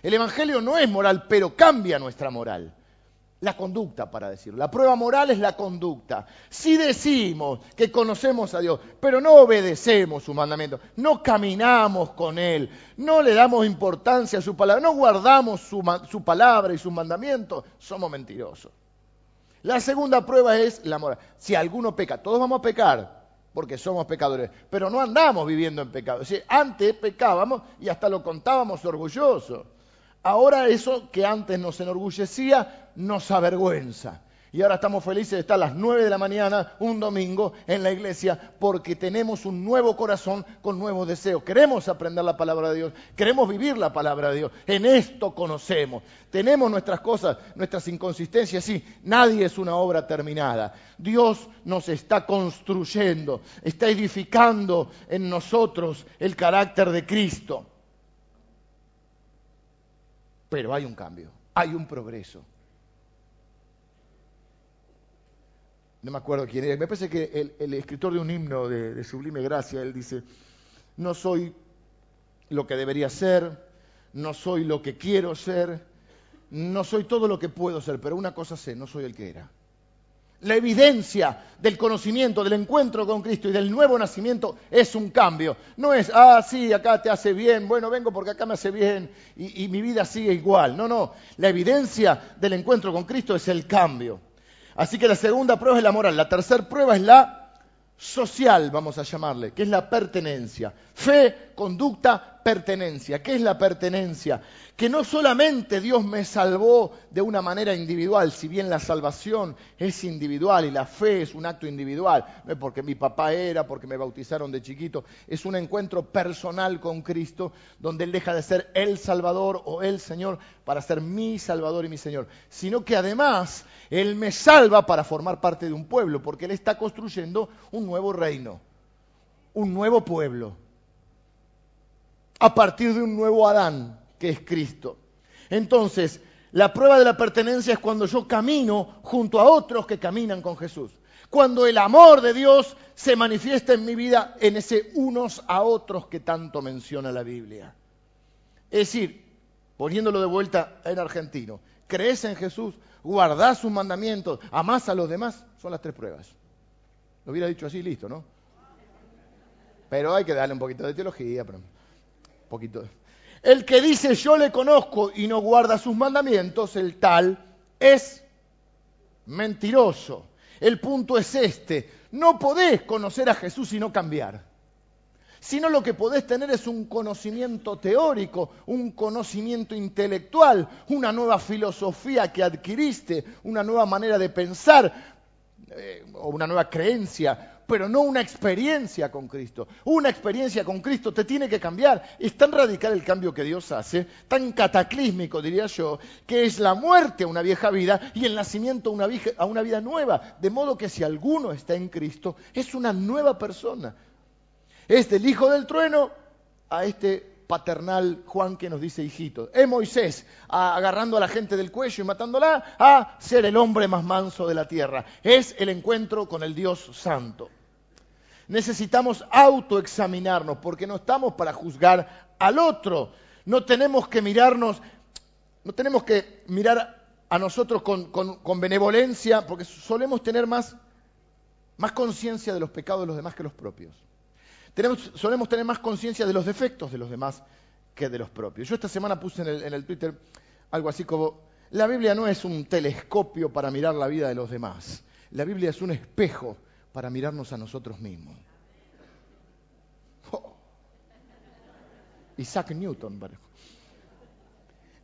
El Evangelio no es moral, pero cambia nuestra moral la conducta, para decirlo. La prueba moral es la conducta. Si decimos que conocemos a Dios, pero no obedecemos su mandamiento, no caminamos con Él, no le damos importancia a su palabra, no guardamos su, su palabra y sus mandamientos, somos mentirosos. La segunda prueba es la moral. Si alguno peca, todos vamos a pecar, porque somos pecadores, pero no andamos viviendo en pecado. Es antes pecábamos y hasta lo contábamos orgullosos. Ahora eso que antes nos enorgullecía nos avergüenza. Y ahora estamos felices de estar a las 9 de la mañana, un domingo, en la iglesia, porque tenemos un nuevo corazón con nuevos deseos. Queremos aprender la palabra de Dios, queremos vivir la palabra de Dios. En esto conocemos. Tenemos nuestras cosas, nuestras inconsistencias, sí, nadie es una obra terminada. Dios nos está construyendo, está edificando en nosotros el carácter de Cristo. Pero hay un cambio, hay un progreso. No me acuerdo quién era. Me parece que el, escritor de un himno de, Sublime Gracia, él dice, no soy lo que debería ser, no soy lo que quiero ser, no soy todo lo que puedo ser, pero una cosa sé, no soy el que era la evidencia del conocimiento, del encuentro con Cristo y del nuevo nacimiento es un cambio. No es, ah, sí, acá te hace bien, bueno, vengo porque acá me hace bien y, y mi vida sigue igual. No, no, la evidencia del encuentro con Cristo es el cambio. Así que la segunda prueba es la moral, la tercera prueba es la social, vamos a llamarle, que es la pertenencia. Fe, conducta, pertenencia. ¿Qué es la pertenencia? Que no solamente Dios me salvó de una manera individual, si bien la salvación es individual y la fe es un acto individual, no es porque mi papá era, porque me bautizaron de chiquito, es un encuentro personal con Cristo, donde Él deja de ser el Salvador o el Señor para ser mi Salvador y mi Señor, sino que además Él me salva para formar parte de un pueblo, porque Él está construyendo un nuevo reino, un nuevo pueblo a partir de un nuevo Adán, que es Cristo. Entonces, la prueba de la pertenencia es cuando yo camino junto a otros que caminan con Jesús. Cuando el amor de Dios se manifiesta en mi vida en ese unos a otros que tanto menciona la Biblia. Es decir, poniéndolo de vuelta en argentino, crees en Jesús, guardás sus mandamientos, amás a los demás, son las tres pruebas. Lo hubiera dicho así, listo, ¿no? Pero hay que darle un poquito de teología. Pero poquito. El que dice yo le conozco y no guarda sus mandamientos, el tal es mentiroso. El punto es este, no podés conocer a Jesús y no cambiar, sino lo que podés tener es un conocimiento teórico, un conocimiento intelectual, una nueva filosofía que adquiriste, una nueva manera de pensar eh, o una nueva creencia, pero no una experiencia con Cristo. Una experiencia con Cristo te tiene que cambiar. Es tan radical el cambio que Dios hace, tan cataclísmico, diría yo, que es la muerte a una vieja vida y el nacimiento a una, a una vida nueva. De modo que si alguno está en Cristo, es una nueva persona. Es del hijo del trueno a este paternal Juan que nos dice hijito. Es Moisés agarrando a la gente del cuello y matándola a ser el hombre más manso de la tierra. Es el encuentro con el Dios santo. Necesitamos autoexaminarnos porque no estamos para juzgar al otro. No tenemos que mirarnos, no tenemos que mirar a nosotros con, benevolencia porque solemos tener más, más conciencia de los pecados de los demás que los propios. Tenemos, solemos tener más conciencia de los defectos de los demás que de los propios. Yo esta semana puse en el, en el Twitter algo así como, la Biblia no es un telescopio para mirar la vida de los demás, la Biblia es un espejo para mirarnos a nosotros mismos. Oh. Isaac Newton,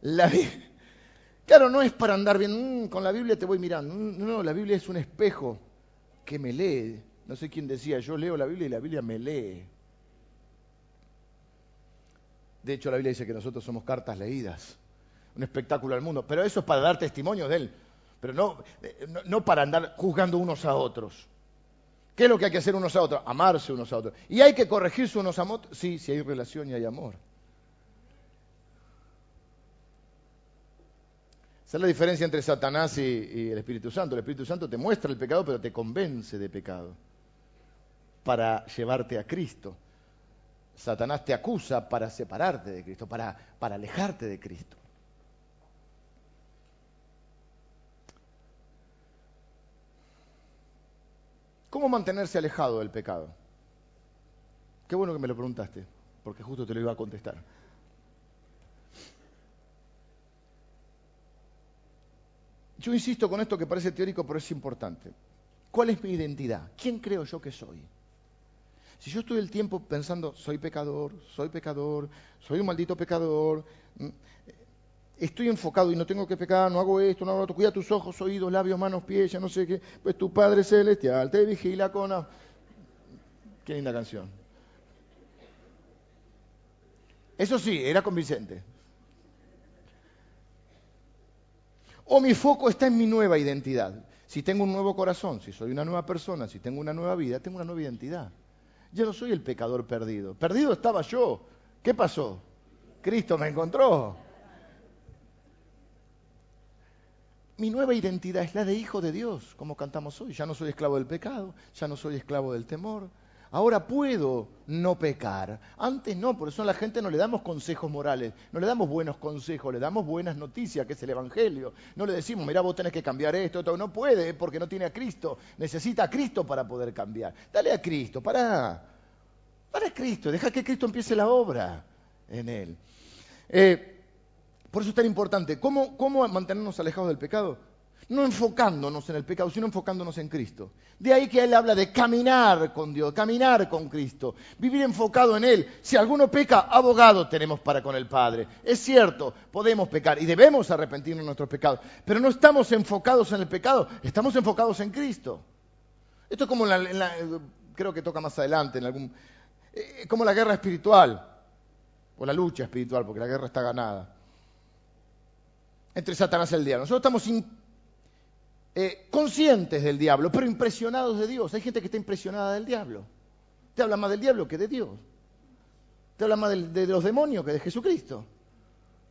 La, claro, no es para andar bien, mm, con la Biblia te voy mirando. Mm, no, la Biblia es un espejo que me lee. No sé quién decía, yo leo la Biblia y la Biblia me lee. De hecho, la Biblia dice que nosotros somos cartas leídas, un espectáculo al mundo. Pero eso es para dar testimonio de Él, pero no, eh, no, para andar juzgando unos a otros. ¿Qué es lo que hay que hacer unos a otros? Amarse unos a otros. ¿Y hay que corregirse unos a otros? Sí, si hay relación y hay amor. Esa es la diferencia entre Satanás y, y, el Espíritu Santo. El Espíritu Santo te muestra el pecado, pero te convence de pecado para llevarte a Cristo. Satanás te acusa para separarte de Cristo, para, para alejarte de Cristo. ¿Cómo mantenerse alejado del pecado? Qué bueno que me lo preguntaste, porque justo te lo iba a contestar. Yo insisto con esto que parece teórico, pero es importante. ¿Cuál es mi identidad? ¿Quién creo yo que soy? Si yo estoy el tiempo pensando, soy pecador, soy pecador, soy un maldito pecador, mm, estoy enfocado y no tengo que pecar, no hago esto, no hago esto, cuida tus ojos, oídos, labios, manos, pies, ya no sé qué, pues tu Padre Celestial te vigila con... Qué linda canción. Eso sí, era convincente. O mi foco está en mi nueva identidad. Si tengo un nuevo corazón, si soy una nueva persona, si tengo una nueva vida, tengo una nueva identidad. Yo no soy el pecador perdido. Perdido estaba yo. ¿Qué pasó? Cristo me encontró. Mi nueva identidad es la de hijo de Dios, como cantamos hoy. Ya no soy esclavo del pecado, ya no soy esclavo del temor. Ahora puedo no pecar. Antes no, por eso a la gente no le damos consejos morales, no le damos buenos consejos, le damos buenas noticias, que es el Evangelio. No le decimos, mira, vos tenés que cambiar esto, esto. No puede porque no tiene a Cristo. Necesita a Cristo para poder cambiar. Dale a Cristo, para. Para Cristo, deja que Cristo empiece la obra en él. Eh, por eso es tan importante. ¿Cómo, ¿Cómo mantenernos alejados del pecado? no enfocándonos en el pecado, sino enfocándonos en Cristo. De ahí que Él habla de caminar con Dios, caminar con Cristo, vivir enfocado en Él. Si alguno peca, abogado tenemos para con el Padre. Es cierto, podemos pecar y debemos arrepentirnos de nuestros pecados, pero no estamos enfocados en el pecado, estamos enfocados en Cristo. Esto es como en la, creo que toca más adelante, en algún, eh, como la guerra espiritual, o la lucha espiritual, porque la guerra está ganada entre Satanás y el diablo. Nosotros estamos eh, conscientes del diablo, pero impresionados de Dios. Hay gente que está impresionada del diablo. Te habla más del diablo que de Dios. Te habla más de, los demonios que de Jesucristo.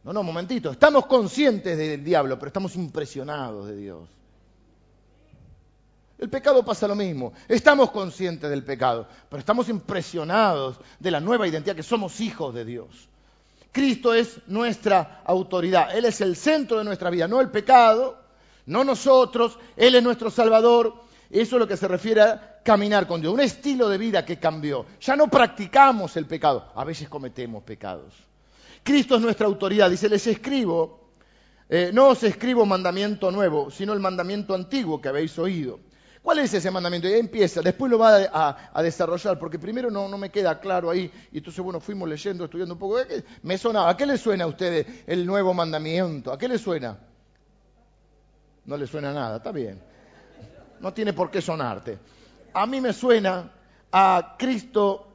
No, no, momentito. Estamos conscientes del diablo, pero estamos impresionados de Dios. El pecado pasa lo mismo. Estamos conscientes del pecado, pero estamos impresionados de la nueva identidad que somos hijos de Dios. Cristo es nuestra autoridad. Él es el centro de nuestra vida, no el pecado, no nosotros, Él es nuestro Salvador. Eso es lo que se refiere a caminar con Dios, un estilo de vida que cambió. Ya no practicamos el pecado, a veces cometemos pecados. Cristo es nuestra autoridad, dice, les escribo, eh, no os escribo mandamiento nuevo, sino el mandamiento antiguo que habéis oído. ¿Cuál es ese mandamiento? Y ahí empieza, después lo va a, desarrollar, porque primero no, me queda claro ahí, y entonces, bueno, fuimos leyendo, estudiando un poco. Me sonaba, ¿a qué le suena a ustedes el nuevo mandamiento? ¿A qué le suena? No le suena nada, está bien. No tiene por qué sonarte. A mí me suena a Cristo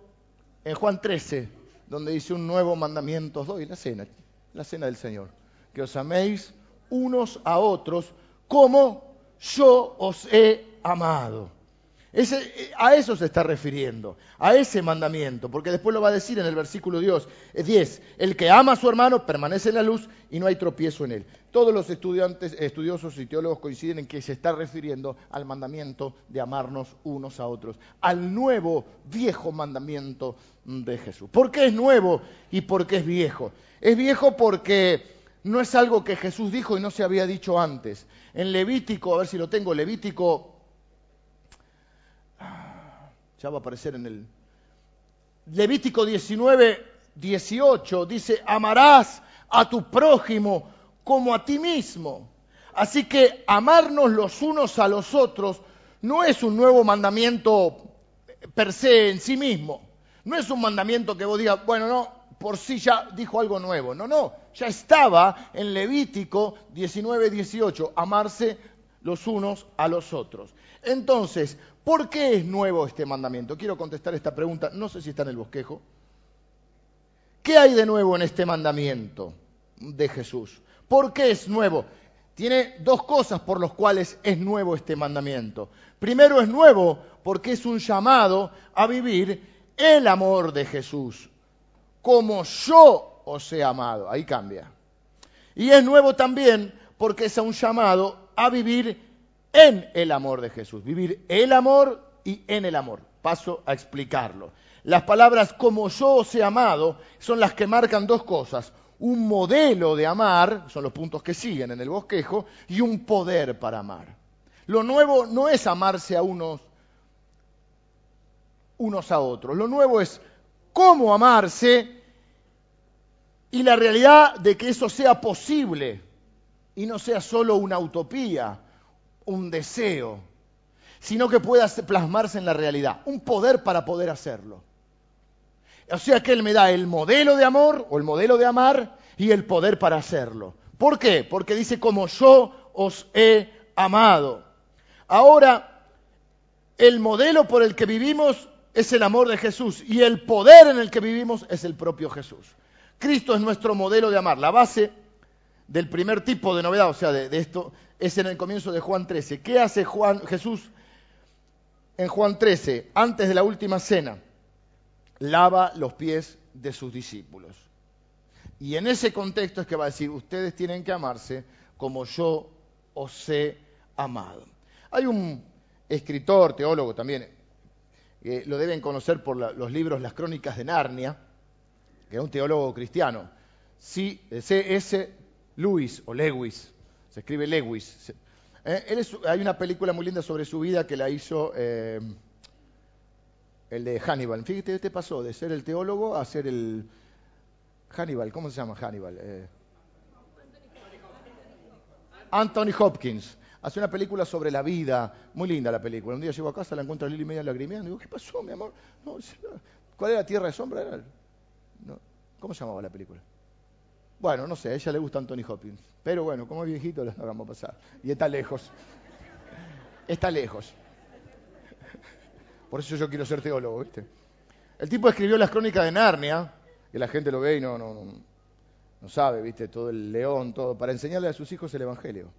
en Juan 13, donde dice un nuevo mandamiento os doy, la cena, la cena del Señor. Que os améis unos a otros como yo os he amado. Ese, a eso se está refiriendo, a ese mandamiento, porque después lo va a decir en el versículo 10, el que ama a su hermano permanece en la luz y no hay tropiezo en él. Todos los estudiantes, estudiosos y teólogos coinciden en que se está refiriendo al mandamiento de amarnos unos a otros, al nuevo, viejo mandamiento de Jesús. ¿Por qué es nuevo y por qué es viejo? Es viejo porque no es algo que Jesús dijo y no se había dicho antes. En Levítico, a ver si lo tengo, Levítico ya va a aparecer en el Levítico 19, 18, dice, amarás a tu prójimo como a ti mismo. Así que amarnos los unos a los otros no es un nuevo mandamiento per se en sí mismo. No es un mandamiento que vos digas, bueno, no, por sí ya dijo algo nuevo. No, no, ya estaba en Levítico 19, 18, amarse los unos a los otros. Entonces, ¿por qué es nuevo este mandamiento? Quiero contestar esta pregunta, no sé si está en el bosquejo. ¿Qué hay de nuevo en este mandamiento de Jesús? ¿Por qué es nuevo? Tiene dos cosas por las cuales es nuevo este mandamiento. Primero es nuevo porque es un llamado a vivir el amor de Jesús, como yo os he amado. Ahí cambia. Y es nuevo también porque es un llamado a vivir en el amor de Jesús. Vivir el amor y en el amor. Paso a explicarlo. Las palabras como yo os he amado son las que marcan dos cosas. Un modelo de amar, son los puntos que siguen en el bosquejo, y un poder para amar. Lo nuevo no es amarse a unos, unos a otros. Lo nuevo es cómo amarse y la realidad de que eso sea posible y no sea solo una utopía, un deseo, sino que pueda plasmarse en la realidad, un poder para poder hacerlo. O sea que Él me da el modelo de amor o el modelo de amar y el poder para hacerlo. ¿Por qué? Porque dice como yo os he amado. Ahora, el modelo por el que vivimos es el amor de Jesús y el poder en el que vivimos es el propio Jesús. Cristo es nuestro modelo de amar. La base del primer tipo de novedad, o sea, de, esto, es en el comienzo de Juan 13. ¿Qué hace Juan, Jesús en Juan 13, antes de la última cena? Lava los pies de sus discípulos. Y en ese contexto es que va a decir, ustedes tienen que amarse como yo os he amado. Hay un escritor, teólogo también, que lo deben conocer por los libros Las Crónicas de Narnia, que es un teólogo cristiano, C.S. Lewis o Lewis, se escribe Lewis. Eh, hay una película muy linda sobre su vida que la hizo eh, el de Hannibal. Fíjate, te pasó de ser el teólogo a ser el Hannibal. ¿Cómo se llama Hannibal? Eh, Anthony Hopkins. Hace una película sobre la vida, muy linda la película. Un día llego a casa, la encuentro a Lili media lagrimeando. Digo, ¿qué pasó, mi amor? ¿Cuál era Tierra de Sombra? ¿Cómo se llamaba la película? Bueno, no sé, a ella le gusta Anthony Hopkins. Pero bueno, como es viejito, lo a pasar. Y está lejos. Está lejos. Por eso yo quiero ser teólogo, ¿viste? El tipo escribió las crónicas de Narnia, que la gente lo ve y no, no, no, sabe, ¿viste? Todo el león, todo, para enseñarle a sus hijos el Evangelio.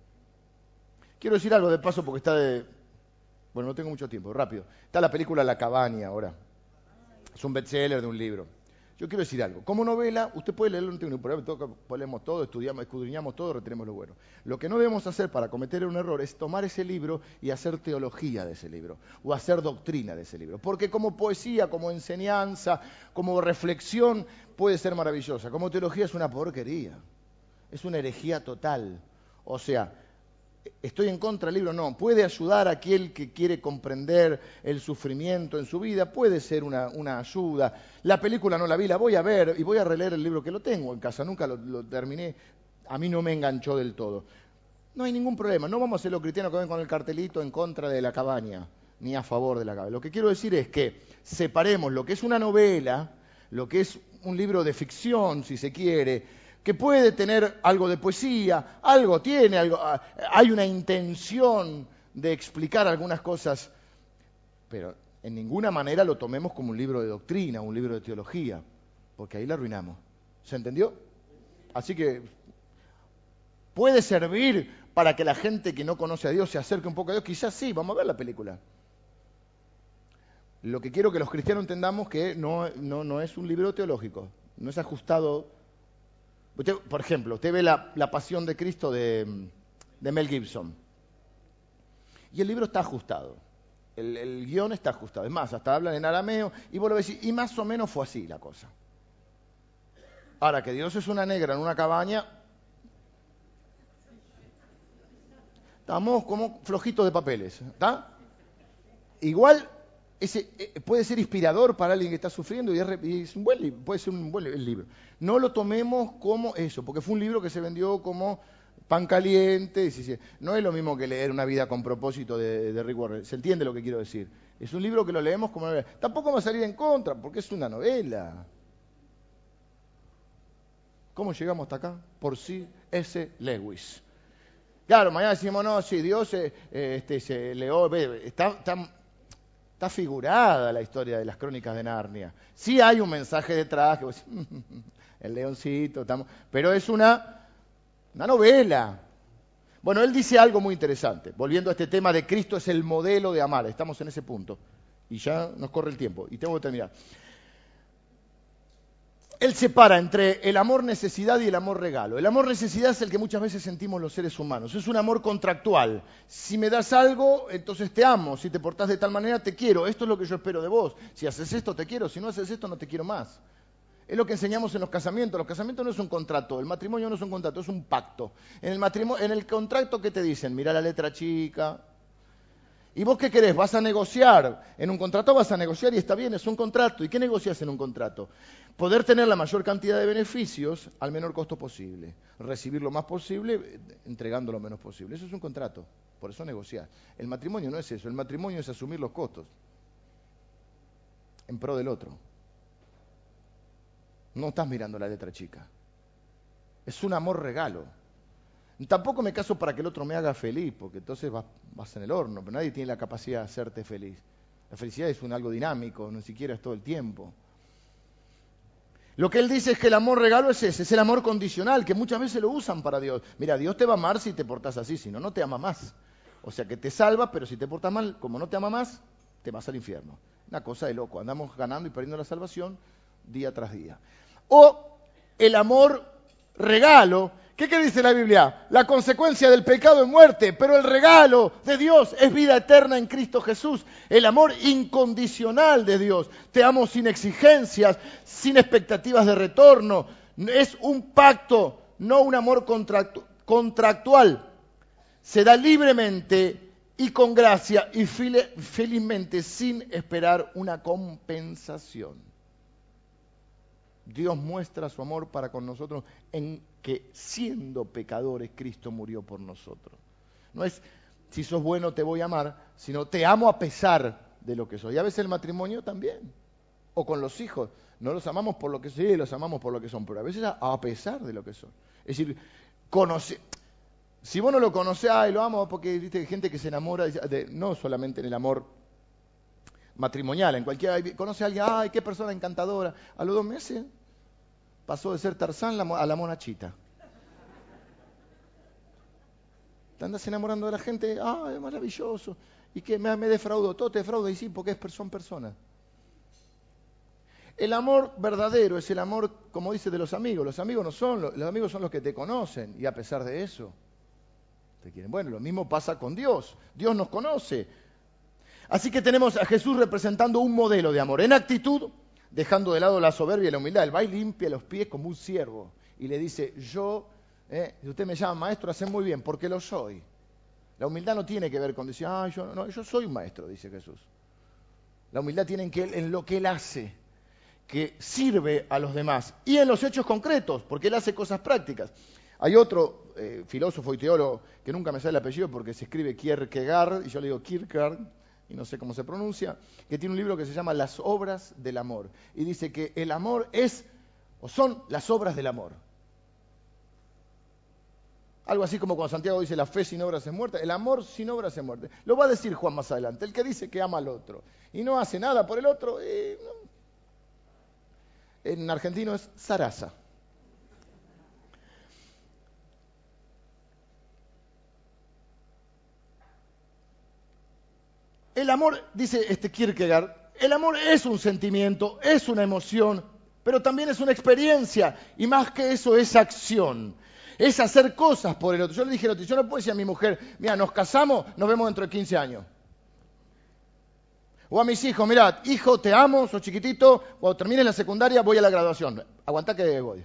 Quiero decir algo de paso porque está de... Bueno, no tengo mucho tiempo, rápido. Está la película La Cabaña ahora. Es un bestseller de un libro. Yo quiero decir algo. Como novela, usted puede leerlo, tengo ningún problema, leemos todo, estudiamos, escudriñamos todo, retenemos lo bueno. Lo que no debemos hacer para cometer un error es tomar ese libro y hacer teología de ese libro, o hacer doctrina de ese libro. Porque como poesía, como enseñanza, como reflexión, puede ser maravillosa. Como teología es una porquería, es una herejía total. O sea, estoy en contra del libro, no, puede ayudar a aquel que quiere comprender el sufrimiento en su vida, puede ser una, ayuda. La película no la vi, la voy a ver y voy a releer el libro que lo tengo en casa, nunca lo, terminé, a mí no me enganchó del todo. No hay ningún problema, no vamos a ser los cristianos que ven con el cartelito en contra de la cabaña, ni a favor de la cabaña. Lo que quiero decir es que separemos lo que es una novela, lo que es un libro de ficción, si se quiere, que puede tener algo de poesía, algo tiene, algo, ah, hay una intención de explicar algunas cosas, pero en ninguna manera lo tomemos como un libro de doctrina, un libro de teología, porque ahí la arruinamos. ¿Se entendió? Así que puede servir para que la gente que no conoce a Dios se acerque un poco a Dios, quizás sí, vamos a ver la película. Lo que quiero que los cristianos entendamos que no, no, es un libro teológico, no es ajustado. Por ejemplo, usted ve la, Pasión de Cristo de, Mel Gibson y el libro está ajustado. El, guion está ajustado. Es más, hasta hablan en arameo y y más o menos fue así la cosa. Ahora que Dios es una negra en una cabaña, estamos como flojitos de papeles. ¿Está? Igual ese, eh, puede ser inspirador para alguien que está sufriendo y es, un buen puede ser un buen libro. No lo tomemos como eso, porque fue un libro que se vendió como pan caliente. No es lo mismo que leer Una vida con propósito de, Rick Warren. Se entiende lo que quiero decir. Es un libro que lo leemos como novela. Tampoco vamos a salir en contra, porque es una novela. ¿Cómo llegamos hasta acá? Por sí, S. Lewis. Claro, mañana decimos, no, si Dios eh, este, se leó, está Está figurada la historia de las crónicas de Narnia. Sí hay un mensaje detrás, que el leoncito, pero es una, una novela. Bueno, él dice algo muy interesante, volviendo a este tema de Cristo es el modelo de amar, estamos en ese punto, y ya nos corre el tiempo, y tengo que terminar. Él separa entre el amor necesidad y el amor regalo. El amor necesidad es el que muchas veces sentimos los seres humanos. Es un amor contractual. Si me das algo, entonces te amo. Si te portás de tal manera, te quiero. Esto es lo que yo espero de vos. Si haces esto, te quiero. Si no haces esto, no te quiero más. Es lo que enseñamos en los casamientos. Los casamientos no es un contrato. El matrimonio no es un contrato, es un pacto. En el, matrimonio, en el contrato, ¿qué te dicen? Mira la letra chica, ¿Y vos qué querés? ¿Vas a negociar? En un contrato vas a negociar y está bien, es un contrato. ¿Y qué negocias en un contrato? Poder tener la mayor cantidad de beneficios al menor costo posible. Recibir lo más posible, entregando lo menos posible. Eso es un contrato. Por eso negociar. El matrimonio no es eso. El matrimonio es asumir los costos en pro del otro. No estás mirando la letra chica. Es un amor regalo. Tampoco me caso para que el otro me haga feliz, porque entonces vas, en el horno, pero nadie tiene la capacidad de hacerte feliz. La felicidad es un algo dinámico, no siquiera es todo el tiempo. Lo que él dice es que el amor regalo es ese, es el amor condicional, que muchas veces lo usan para Dios. Mira, Dios te va a amar si te portas así, si no, no te ama más. O sea que te salva, pero si te portas mal, como no te ama más, te vas al infierno. Una cosa de loco, andamos ganando y perdiendo la salvación día tras día. O el amor regalo, ¿Qué, dice la Biblia? La consecuencia del pecado es muerte, pero el regalo de Dios es vida eterna en Cristo Jesús. El amor incondicional de Dios. Te amo sin exigencias, sin expectativas de retorno. Es un pacto, no un amor contractual. Se da libremente y con gracia y felizmente sin esperar una compensación. Dios muestra su amor para con nosotros en que siendo pecadores Cristo murió por nosotros. No es si sos bueno te voy a amar, sino te amo a pesar de lo que soy. Y a veces el matrimonio también, o con los hijos. No los amamos por lo que son, los amamos por lo que son, pero a veces a pesar de lo que son. Es decir, conoce, si vos no lo conocés, ay, lo amo, porque hay gente que se enamora, de, no solamente en el amor matrimonial, en cualquier, conoce a alguien, ay, qué persona encantadora, a los dos meses pasó de ser Tarzán a la monachita. Te andas enamorando de la gente, ay, maravilloso, y que me, me defraudo, todo te defrauda, y sí, porque son personas. El amor verdadero es el amor, como dice, de los amigos. Los amigos no son, los amigos son los que te conocen y a pesar de eso te quieren. Bueno, lo mismo pasa con Dios. Dios nos conoce, Así que tenemos a Jesús representando un modelo de amor en actitud, dejando de lado la soberbia y la humildad. Él va y limpia los pies como un siervo y le dice, yo, eh, usted me llama maestro, hace muy bien, porque lo soy. La humildad no tiene que ver con decir, ah, yo, no, yo soy un maestro, dice Jesús. La humildad tiene que en lo que él hace, que sirve a los demás, y en los hechos concretos, porque él hace cosas prácticas. Hay otro eh, filósofo y teólogo que nunca me sale el apellido porque se escribe Kierkegaard, y yo le digo Kierkegaard, y no sé cómo se pronuncia, que tiene un libro que se llama Las obras del amor. Y dice que el amor es, o son las obras del amor. Algo así como cuando Santiago dice la fe sin obras es muerta, el amor sin obras es muerte. Lo va a decir Juan más adelante, el que dice que ama al otro y no hace nada por el otro, eh, en argentino es zaraza. El amor, dice este Kierkegaard, el amor es un sentimiento, es una emoción, pero también es una experiencia. Y más que eso es acción. Es hacer cosas por el otro. Yo le dije al otro, yo no puedo decir a mi mujer, mira, nos casamos, nos vemos dentro de 15 años. O a mis hijos, mirad, hijo, te amo, sos chiquitito, cuando termines la secundaria voy a la graduación. Aguantá que voy.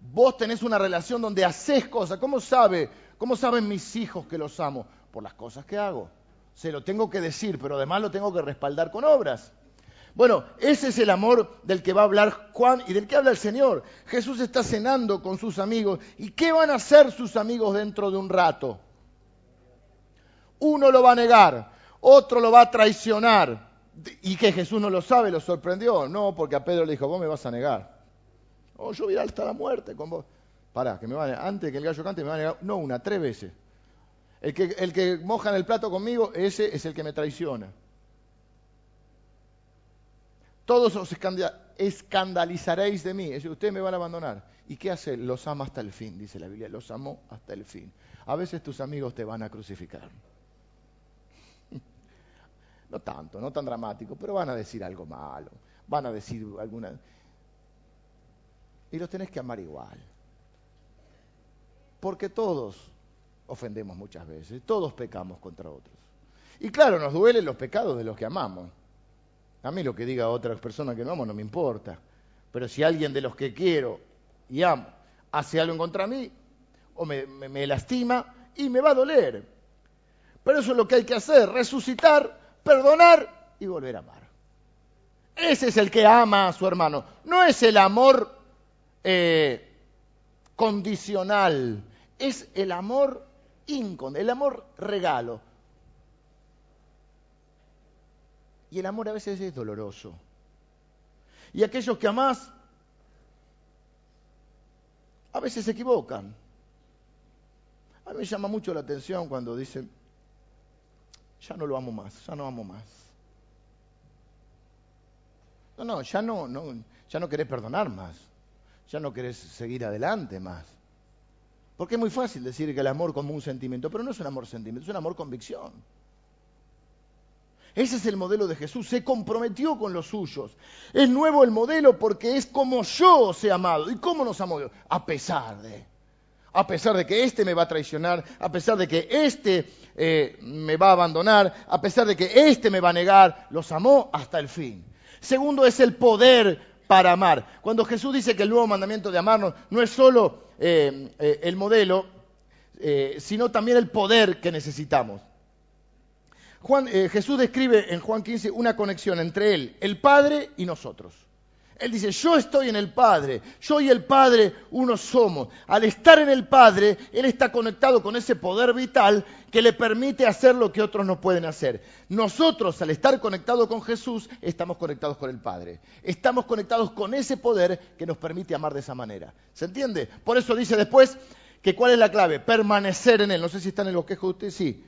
Vos tenés una relación donde haces cosas. ¿Cómo sabe? ¿Cómo saben mis hijos que los amo? Por las cosas que hago. Se lo tengo que decir, pero además lo tengo que respaldar con obras. Bueno, ese es el amor del que va a hablar Juan y del que habla el Señor. Jesús está cenando con sus amigos. ¿Y qué van a hacer sus amigos dentro de un rato? Uno lo va a negar, otro lo va a traicionar. Y que Jesús no lo sabe, lo sorprendió. No, porque a Pedro le dijo, vos me vas a negar. Oh, yo voy hasta la muerte con vos. Pará, que me va a negar. Antes que el gallo cante me va a negar. No, una, tres veces. El que, moja en el plato conmigo, ese es el que me traiciona. Todos os escandalizaréis de mí. Es decir, ustedes me van a abandonar. ¿Y qué hace? Los ama hasta el fin, dice la Biblia. Los amó hasta el fin. A veces tus amigos te van a crucificar. No tanto, no tan dramático, pero van a decir algo malo, van a decir alguna... Y los tenés que amar igual. Porque todos ofendemos muchas veces, todos pecamos contra otros. Y claro, nos duelen los pecados de los que amamos. A mí lo que diga otra persona que no amo no me importa. Pero si alguien de los que quiero y amo hace algo contra mí, o me, me lastima, y me va a doler. Pero eso es lo que hay que hacer, resucitar perdonar y volver a amar. Ese es el que ama a su hermano. No es el amor eh, condicional, es el amor incon, el amor regalo. Y el amor a veces es doloroso. Y aquellos que amás, a veces se equivocan. A mí me llama mucho la atención cuando dicen, ya no lo amo más, ya no amo más. No, no, ya no, no, ya no querés perdonar más, ya no querés seguir adelante más. Porque es muy fácil decir que el amor como un sentimiento, pero no es un amor sentimiento, es un amor convicción. Ese es el modelo de Jesús, se comprometió con los suyos. Es nuevo el modelo porque es como yo os he amado. ¿Y cómo nos amó Dios? A pesar de a pesar de que éste me va a traicionar, a pesar de que éste eh, me va a abandonar, a pesar de que éste me va a negar, los amó hasta el fin. Segundo es el poder para amar. Cuando Jesús dice que el nuevo mandamiento de amarnos no es solo eh, eh, el modelo, sino también el poder que necesitamos. Juan, Jesús describe en Juan 15 una conexión entre Él, el Padre y nosotros. Él dice, yo estoy en el Padre, yo y el Padre uno somos. Al estar en el Padre, Él está conectado con ese poder vital que le permite hacer lo que otros no pueden hacer. Nosotros, al estar conectados con Jesús, estamos conectados con el Padre. Estamos conectados con ese poder que nos permite amar de esa manera. ¿Se entiende? Por eso dice después que cuál es la clave, permanecer en Él. No sé si está en el bosquejo de usted, sí.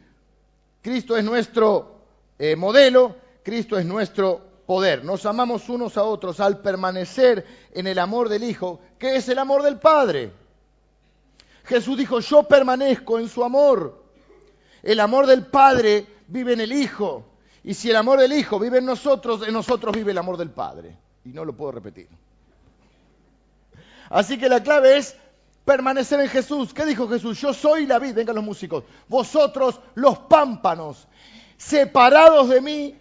Cristo es nuestro eh, modelo, Cristo es nuestro poder. Nos amamos unos a otros al permanecer en el amor del Hijo, que es el amor del Padre. Jesús dijo, yo permanezco en su amor. El amor del Padre vive en el Hijo. Y si el amor del Hijo vive en nosotros, en nosotros vive el amor del Padre. Y no lo puedo repetir. Así que la clave es permanecer en Jesús. ¿Qué dijo Jesús? Yo soy la vid, vengan los músicos. Vosotros los pámpanos, separados de mí,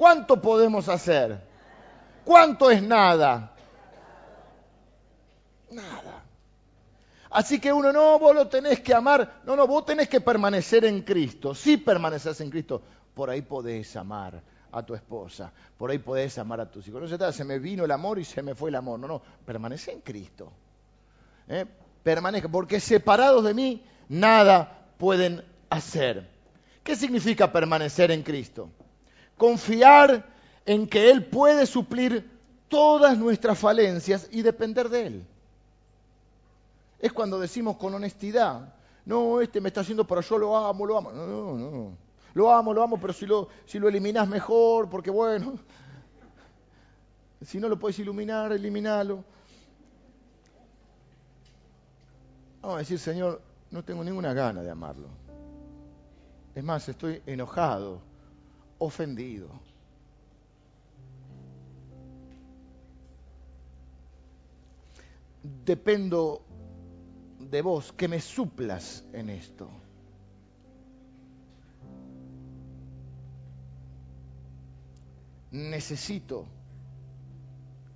¿Cuánto podemos hacer? ¿Cuánto es nada? Nada. Así que uno, no, vos lo tenés que amar. No, no, vos tenés que permanecer en Cristo. Si permaneces en Cristo, por ahí podés amar a tu esposa, por ahí podés amar a tus hijos. No se trata, se me vino el amor y se me fue el amor. No, no, permanece en Cristo. ¿Eh? Permanezca, porque separados de mí, nada pueden hacer. ¿Qué significa permanecer en Cristo? Confiar en que Él puede suplir todas nuestras falencias y depender de Él. Es cuando decimos con honestidad, no, este me está haciendo, pero yo lo amo, lo amo. No, no, no. Lo amo, lo amo, pero si lo, si lo eliminas mejor, porque bueno, si no lo puedes iluminar, eliminalo. Vamos a decir, Señor, no tengo ninguna gana de amarlo. Es más, estoy enojado ofendido. Dependo de vos que me suplas en esto. Necesito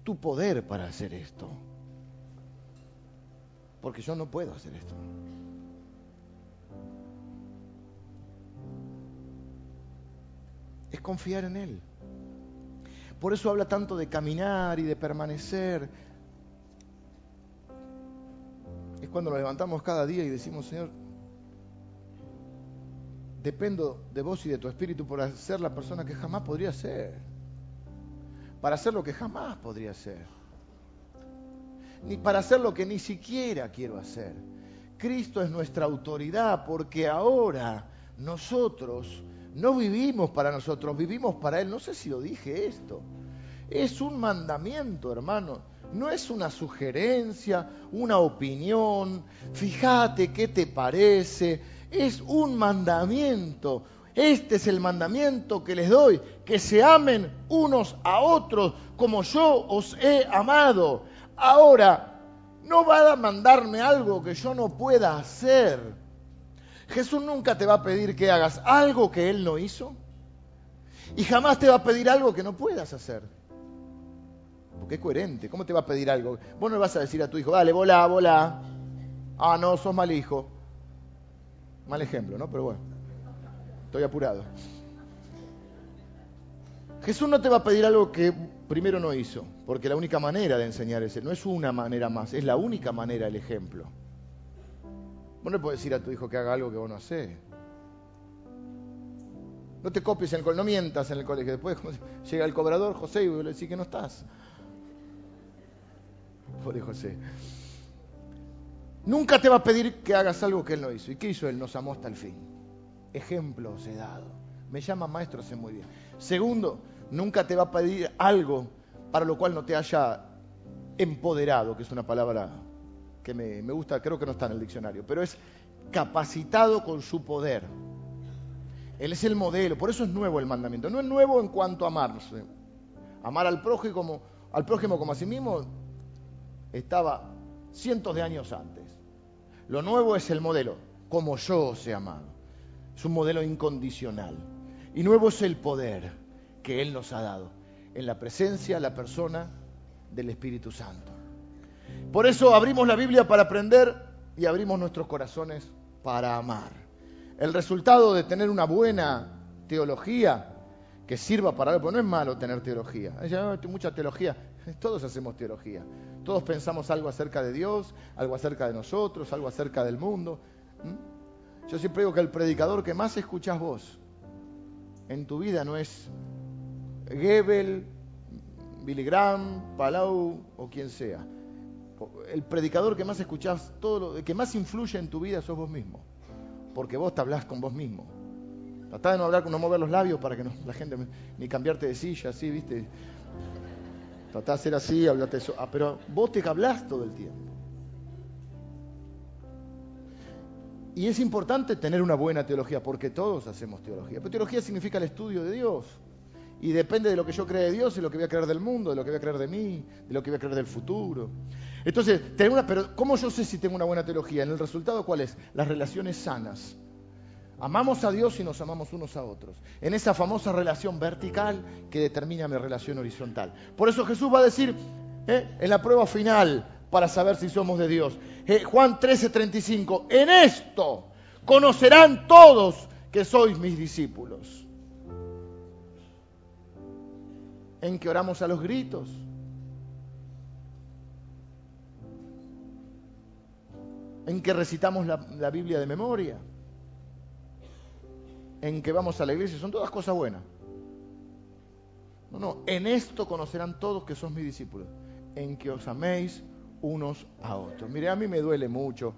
tu poder para hacer esto. Porque yo no puedo hacer esto. Es confiar en Él. Por eso habla tanto de caminar y de permanecer. Es cuando nos levantamos cada día y decimos, Señor, dependo de vos y de tu espíritu para ser la persona que jamás podría ser. Para hacer lo que jamás podría ser. Ni para hacer lo que ni siquiera quiero hacer. Cristo es nuestra autoridad porque ahora nosotros no vivimos para nosotros, vivimos para Él. No sé si lo dije esto. Es un mandamiento, hermano. No es una sugerencia, una opinión. Fíjate qué te parece. Es un mandamiento. Este es el mandamiento que les doy, que se amen unos a otros como yo os he amado. Ahora, no va a mandarme algo que yo no pueda hacer. Jesús nunca te va a pedir que hagas algo que Él no hizo y jamás te va a pedir algo que no puedas hacer. Porque es coherente. ¿Cómo te va a pedir algo? Vos no le vas a decir a tu hijo, dale, volá, volá. Ah, no, sos mal hijo. Mal ejemplo, ¿no? Pero bueno, estoy apurado. Jesús no te va a pedir algo que primero no hizo, porque la única manera de enseñar es él. No es una manera más, es la única manera el ejemplo. Vos no le puedes decir a tu hijo que haga algo que vos no haces. No te copies en el colegio, no mientas en el colegio. Después llega el cobrador, José, y le decís que no estás. Pobre José. Nunca te va a pedir que hagas algo que él no hizo. ¿Y qué hizo él? Nos amó hasta el fin. Ejemplo he dado. Me llama maestro, sé muy bien. Segundo, nunca te va a pedir algo para lo cual no te haya empoderado, que es una palabra que me, gusta, creo que no está en el diccionario, pero es capacitado con su poder. Él es el modelo, por eso es nuevo el mandamiento. No es nuevo en cuanto a amarse. Amar al prójimo como, al prójimo como a sí mismo estaba cientos de años antes. Lo nuevo es el modelo, como yo os he amado. Es un modelo incondicional. Y nuevo es el poder que Él nos ha dado en la presencia, la persona del Espíritu Santo. Por eso abrimos la Biblia para aprender y abrimos nuestros corazones para amar. El resultado de tener una buena teología que sirva para algo, no es malo tener teología. Hay mucha teología, todos hacemos teología. Todos pensamos algo acerca de Dios, algo acerca de nosotros, algo acerca del mundo. ¿Mm? Yo siempre digo que el predicador que más escuchas vos en tu vida no es Gebel, Billy Graham, Palau o quien sea el predicador que más escuchás, todo lo, que más influye en tu vida sos vos mismo. Porque vos te hablás con vos mismo. Tratá de no hablar, no mover los labios para que no, la gente, ni cambiarte de silla, así, ¿viste? Tratá de hacer así, hablate eso. Ah, pero vos te hablás todo el tiempo. Y es importante tener una buena teología, porque todos hacemos teología. Pero teología significa el estudio de Dios. Y depende de lo que yo cree de Dios, de lo que voy a creer del mundo, de lo que voy a creer de mí, de lo que voy a creer del futuro. Entonces, una, pero ¿cómo yo sé si tengo una buena teología? En el resultado, ¿cuál es? Las relaciones sanas. Amamos a Dios y nos amamos unos a otros. En esa famosa relación vertical que determina mi relación horizontal. Por eso Jesús va a decir ¿eh? en la prueba final para saber si somos de Dios. Eh, Juan 13:35, en esto conocerán todos que sois mis discípulos. En que oramos a los gritos en que recitamos la, Biblia de memoria, en que vamos a la iglesia, son todas cosas buenas. No, no, en esto conocerán todos que son mis discípulos, en que os améis unos a otros. Mire, a mí me duele mucho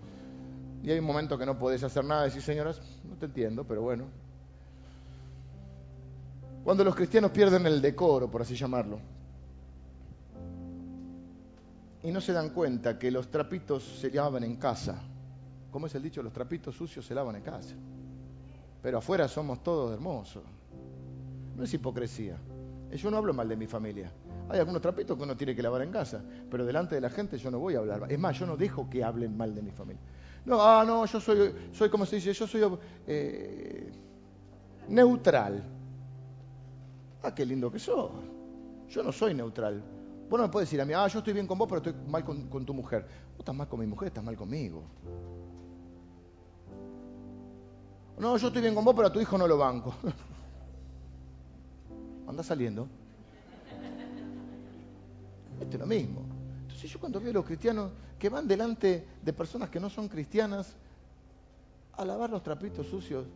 y hay un momento que no podés hacer nada, decir, señoras, no te entiendo, pero bueno. Cuando los cristianos pierden el decoro, por así llamarlo, y no se dan cuenta que los trapitos se lavaban en casa. ¿Cómo es el dicho? Los trapitos sucios se lavan en casa. Pero afuera somos todos hermosos. No es hipocresía. Yo no hablo mal de mi familia. Hay algunos trapitos que uno tiene que lavar en casa, pero delante de la gente yo no voy a hablar. Es más, yo no dejo que hablen mal de mi familia. No, ah, no, yo soy, soy como se dice, yo soy eh, neutral. Ah, qué lindo que sos. Yo no soy neutral. Vos no me puedes decir a mí, ah, yo estoy bien con vos, pero estoy mal con, con tu mujer. Vos estás mal con mi mujer, estás mal conmigo. No, yo estoy bien con vos, pero a tu hijo no lo banco. Anda saliendo. Esto es lo mismo. Entonces yo cuando veo a los cristianos que van delante de personas que no son cristianas a lavar los trapitos sucios,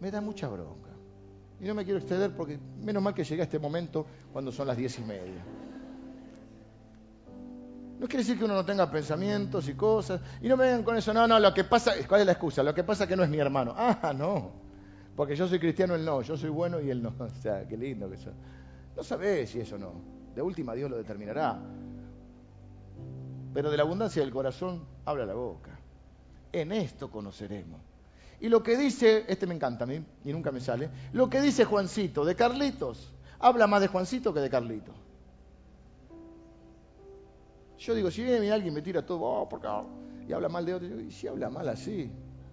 me da mucha bronca. Y no me quiero exceder porque menos mal que llegué a este momento cuando son las diez y media. No quiere decir que uno no tenga pensamientos y cosas. Y no me vengan con eso, no, no, lo que pasa, ¿cuál es la excusa? Lo que pasa es que no es mi hermano. Ah, no. Porque yo soy cristiano, él no. Yo soy bueno y él no. O sea, qué lindo que eso. No sabés si eso no. De última Dios lo determinará. Pero de la abundancia del corazón habla la boca. En esto conoceremos. Y lo que dice, este me encanta a mí, y nunca me sale, lo que dice Juancito de Carlitos, habla más de Juancito que de Carlitos. Yo digo, si viene alguien y me tira todo, oh, por y habla mal de otro, y si habla mal así,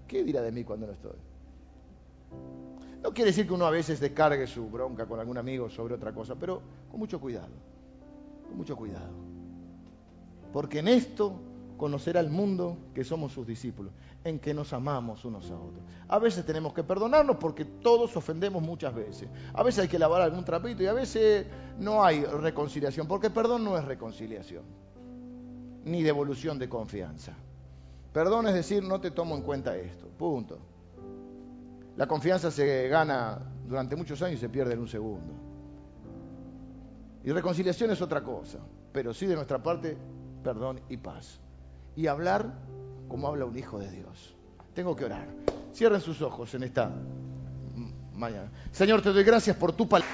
¿qué dirá de mí cuando no estoy? No quiere decir que uno a veces descargue su bronca con algún amigo sobre otra cosa, pero con mucho cuidado, con mucho cuidado. Porque en esto conocerá el mundo que somos sus discípulos, en que nos amamos unos a otros. A veces tenemos que perdonarnos porque todos ofendemos muchas veces. A veces hay que lavar algún trapito y a veces no hay reconciliación, porque perdón no es reconciliación ni devolución de confianza. Perdón es decir, no te tomo en cuenta esto. Punto. La confianza se gana durante muchos años y se pierde en un segundo. Y reconciliación es otra cosa, pero sí de nuestra parte, perdón y paz. Y hablar como habla un hijo de Dios. Tengo que orar. Cierren sus ojos en esta mañana. Señor, te doy gracias por tu palabra.